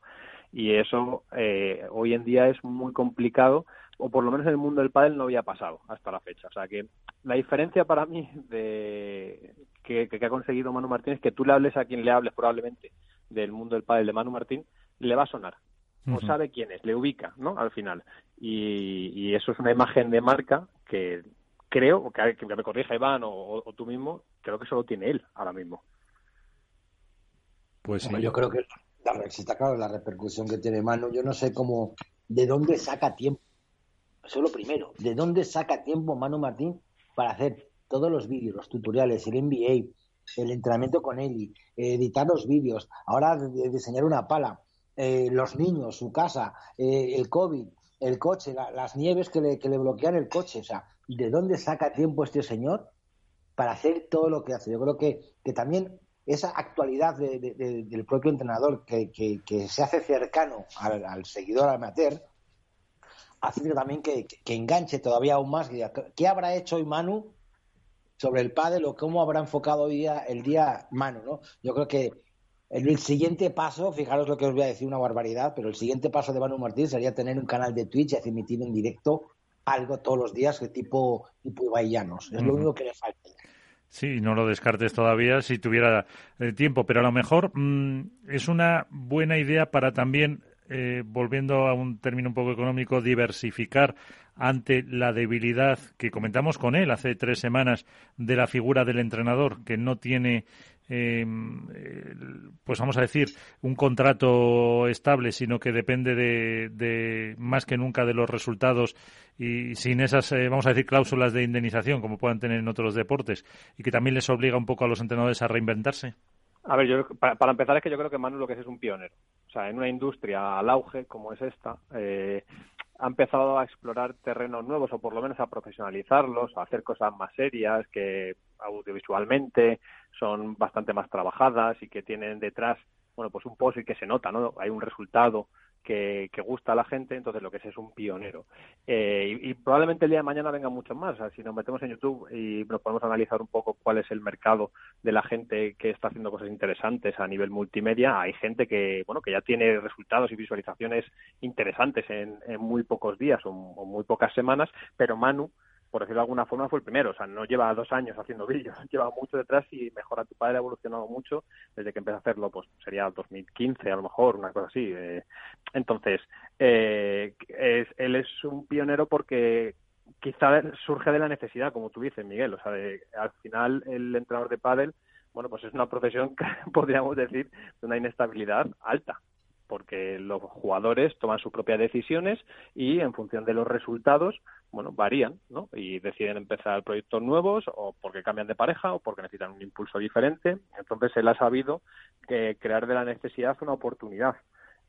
Y eso eh, hoy en día es muy complicado o por lo menos en el mundo del pádel no había pasado hasta la fecha. O sea que la diferencia para mí de que, que, ha conseguido Manu Martín es que tú le hables a quien le hables probablemente del mundo del pádel de Manu Martín le va a sonar o sabe quién es, le ubica, ¿no? Al final. Y, eso es una imagen de marca que creo, que, que me corrija Iván o, tú mismo, creo que solo tiene él ahora mismo. Pues yo creo que está claro la repercusión que tiene Manu. Yo no sé cómo, de dónde saca tiempo. Eso es lo primero. ¿De dónde saca tiempo Manu Martín para hacer todos los vídeos, los tutoriales, el NBA, el entrenamiento con Eli, editar los vídeos, ahora diseñar una pala? Eh, los niños, su casa, eh, el COVID, el coche, las nieves que le, que le bloquean el coche. O sea, ¿de dónde saca tiempo este señor para hacer todo lo que hace? Yo creo que, que también esa actualidad del propio entrenador que, que, se hace cercano al, seguidor amateur hace también que, enganche todavía aún más. ¿Qué habrá hecho hoy Manu sobre el pádel o cómo habrá enfocado hoy día el día Manu? ¿no? Yo creo que el siguiente paso, fijaros lo que os voy a decir, una barbaridad, pero el siguiente paso de Manu Martín sería tener un canal de Twitch y emitir en directo algo todos los días de tipo, tipo Es lo único que le falta. Sí, no lo descartes todavía si tuviera eh, tiempo, pero a lo mejor mm, es una buena idea para también, eh, volviendo a un término un poco económico, diversificar ante la debilidad que comentamos con él hace tres semanas de la figura del entrenador, que no tiene eh, pues vamos a decir, un contrato estable, sino que depende de, más que nunca de los resultados y sin esas, eh, vamos a decir, cláusulas de indemnización como puedan tener en otros deportes y que también les obliga un poco a los entrenadores a reinventarse? A ver, yo, para, empezar es que yo creo que Manu lo que es es un pionero. O sea, en una industria al auge como es esta, eh, ha empezado a explorar terrenos nuevos o por lo menos a profesionalizarlos, a hacer cosas más serias que audiovisualmente son bastante más trabajadas y que tienen detrás, bueno, pues un post y que se nota, ¿no? Hay un resultado que, gusta a la gente, entonces lo que es es un pionero. Eh, y, probablemente el día de mañana vengan muchos más. si nos metemos en YouTube y nos podemos analizar un poco cuál es el mercado de la gente que está haciendo cosas interesantes a nivel multimedia, hay gente que, bueno, que ya tiene resultados y visualizaciones interesantes en, muy pocos días o muy pocas semanas, pero Manu por decirlo de alguna forma, fue el primero. O sea, no lleva dos años haciendo vídeos, (laughs) lleva mucho detrás y Mejora tu padre ha evolucionado mucho desde que empezó a hacerlo, pues sería 2015 a lo mejor, una cosa así. Eh. entonces, eh, es, él es un pionero porque quizá surge de la necesidad, como tú dices, Miguel. O sea, al final el entrenador de pádel, bueno, pues es una profesión, (laughs) podríamos decir, de una inestabilidad alta porque los jugadores toman sus propias decisiones y en función de los resultados, bueno, varían, ¿no? Y deciden empezar proyectos nuevos o porque cambian de pareja o porque necesitan un impulso diferente. Entonces él ha sabido que crear de la necesidad una oportunidad.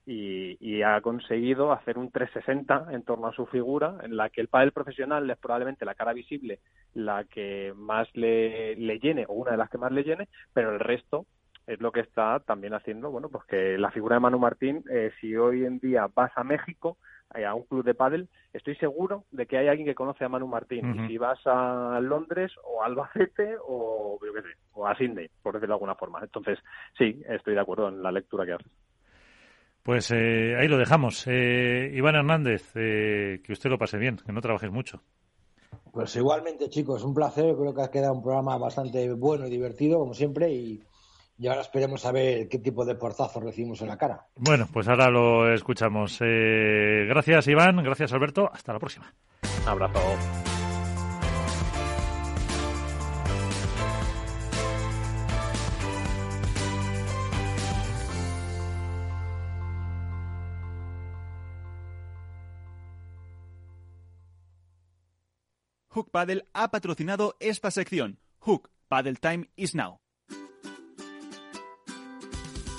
Y, ha conseguido hacer un 360 en torno a su figura, en la que el pádel profesional es probablemente la cara visible, la que más le llene o una de las que más le llene, pero el resto es lo que está también haciendo, bueno, pues que la figura de Manu Martín, eh, si hoy en día vas a México, eh, a un club de pádel, estoy seguro de que hay alguien que conoce a Manu Martín. Y si vas a Londres o a Albacete o, yo qué sé, o a Sydney, por decirlo de alguna forma. Entonces, sí, estoy de acuerdo en la lectura que haces. Pues eh, ahí lo dejamos. Iván Hernández, que usted lo pase bien, que no trabajes mucho. Pues igualmente, chicos, un placer. Creo que ha quedado un programa bastante bueno y divertido, como siempre, y y ahora esperemos a ver qué tipo de portazo recibimos en la cara. Bueno, pues ahora lo escuchamos. Eh, gracias, Iván. Gracias, Alberto. Hasta la próxima. abrazo. Hook Paddle ha patrocinado esta sección. Hook Paddle Time is now.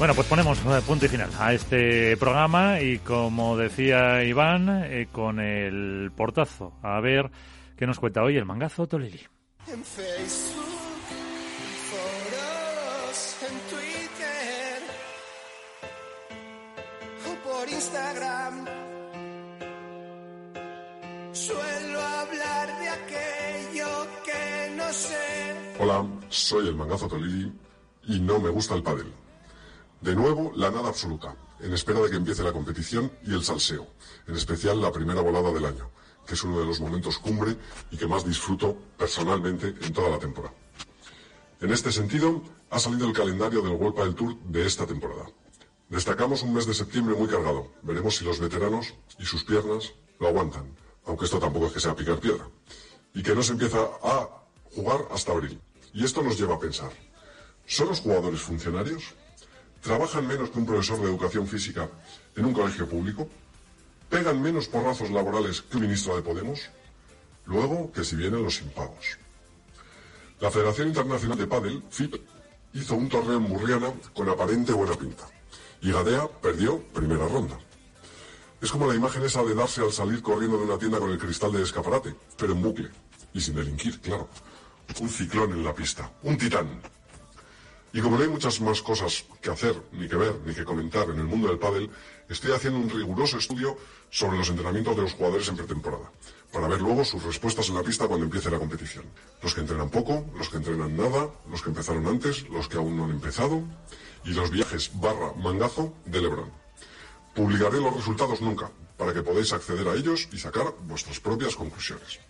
Bueno, pues ponemos eh, punto y final a este programa y como decía Iván, eh, con el portazo. A ver qué nos cuenta hoy el mangazo Tolili. En Facebook, en Twitter o por Instagram. Suelo hablar de aquello que no sé. Hola, soy el mangazo Tolili y no me gusta el pádel. De nuevo, la nada absoluta, en espera de que empiece la competición y el salseo, en especial la primera volada del año, que es uno de los momentos cumbre y que más disfruto personalmente en toda la temporada. En este sentido, ha salido el calendario del World del Tour de esta temporada. Destacamos un mes de septiembre muy cargado. Veremos si los veteranos y sus piernas lo aguantan, aunque esto tampoco es que sea picar piedra. Y que no se empieza a jugar hasta abril. Y esto nos lleva a pensar, ¿son los jugadores funcionarios? Trabajan menos que un profesor de educación física en un colegio público, pegan menos porrazos laborales que un ministro de Podemos, luego que si vienen los impagos. La Federación Internacional de Padel, FIP, hizo un torneo en Murriana con aparente buena pinta. Y Gadea perdió primera ronda. Es como la imagen esa de darse al salir corriendo de una tienda con el cristal de escaparate, pero en bucle. Y sin delinquir, claro. Un ciclón en la pista. Un titán. Y como no hay muchas más cosas que hacer, ni que ver, ni que comentar en el mundo del pádel, estoy haciendo un riguroso estudio sobre los entrenamientos de los jugadores en pretemporada, para ver luego sus respuestas en la pista cuando empiece la competición. Los que entrenan poco, los que entrenan nada, los que empezaron antes, los que aún no han empezado, y los viajes barra mangazo de Lebron. Publicaré los resultados nunca, para que podáis acceder a ellos y sacar vuestras propias conclusiones.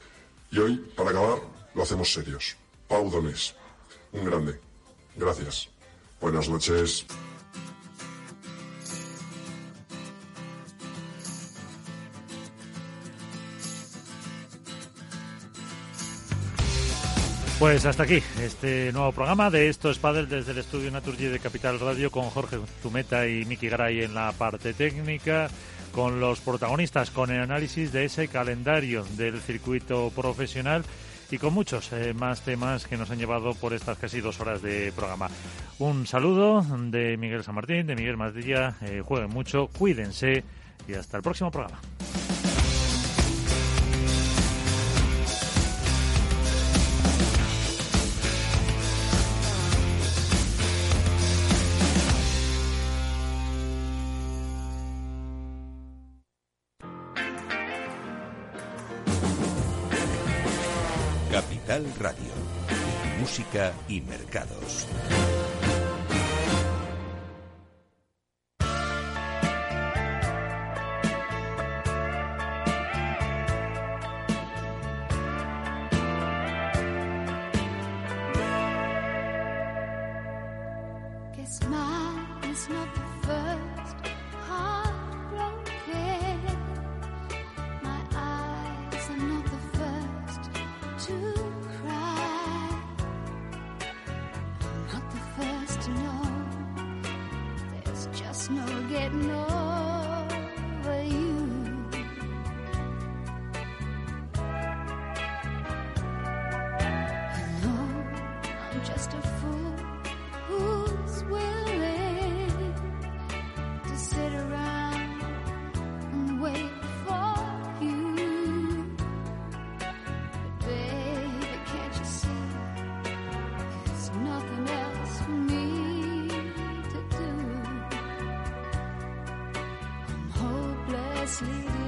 Y hoy, para acabar, lo hacemos serios. Pau Donés, un grande. Gracias. Buenas noches. Pues hasta aquí este nuevo programa de Esto es Padel desde el estudio Naturgy de Capital Radio con Jorge Zumeta y Miki Garay en la parte técnica, con los protagonistas, con el análisis de ese calendario del circuito profesional y con muchos eh, más temas que nos han llevado por estas casi dos horas de programa. Un saludo de Miguel San Martín, de Miguel Mazdilla. Eh, jueguen mucho, cuídense y hasta el próximo programa. Y mercados. getting old. sleep.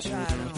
try to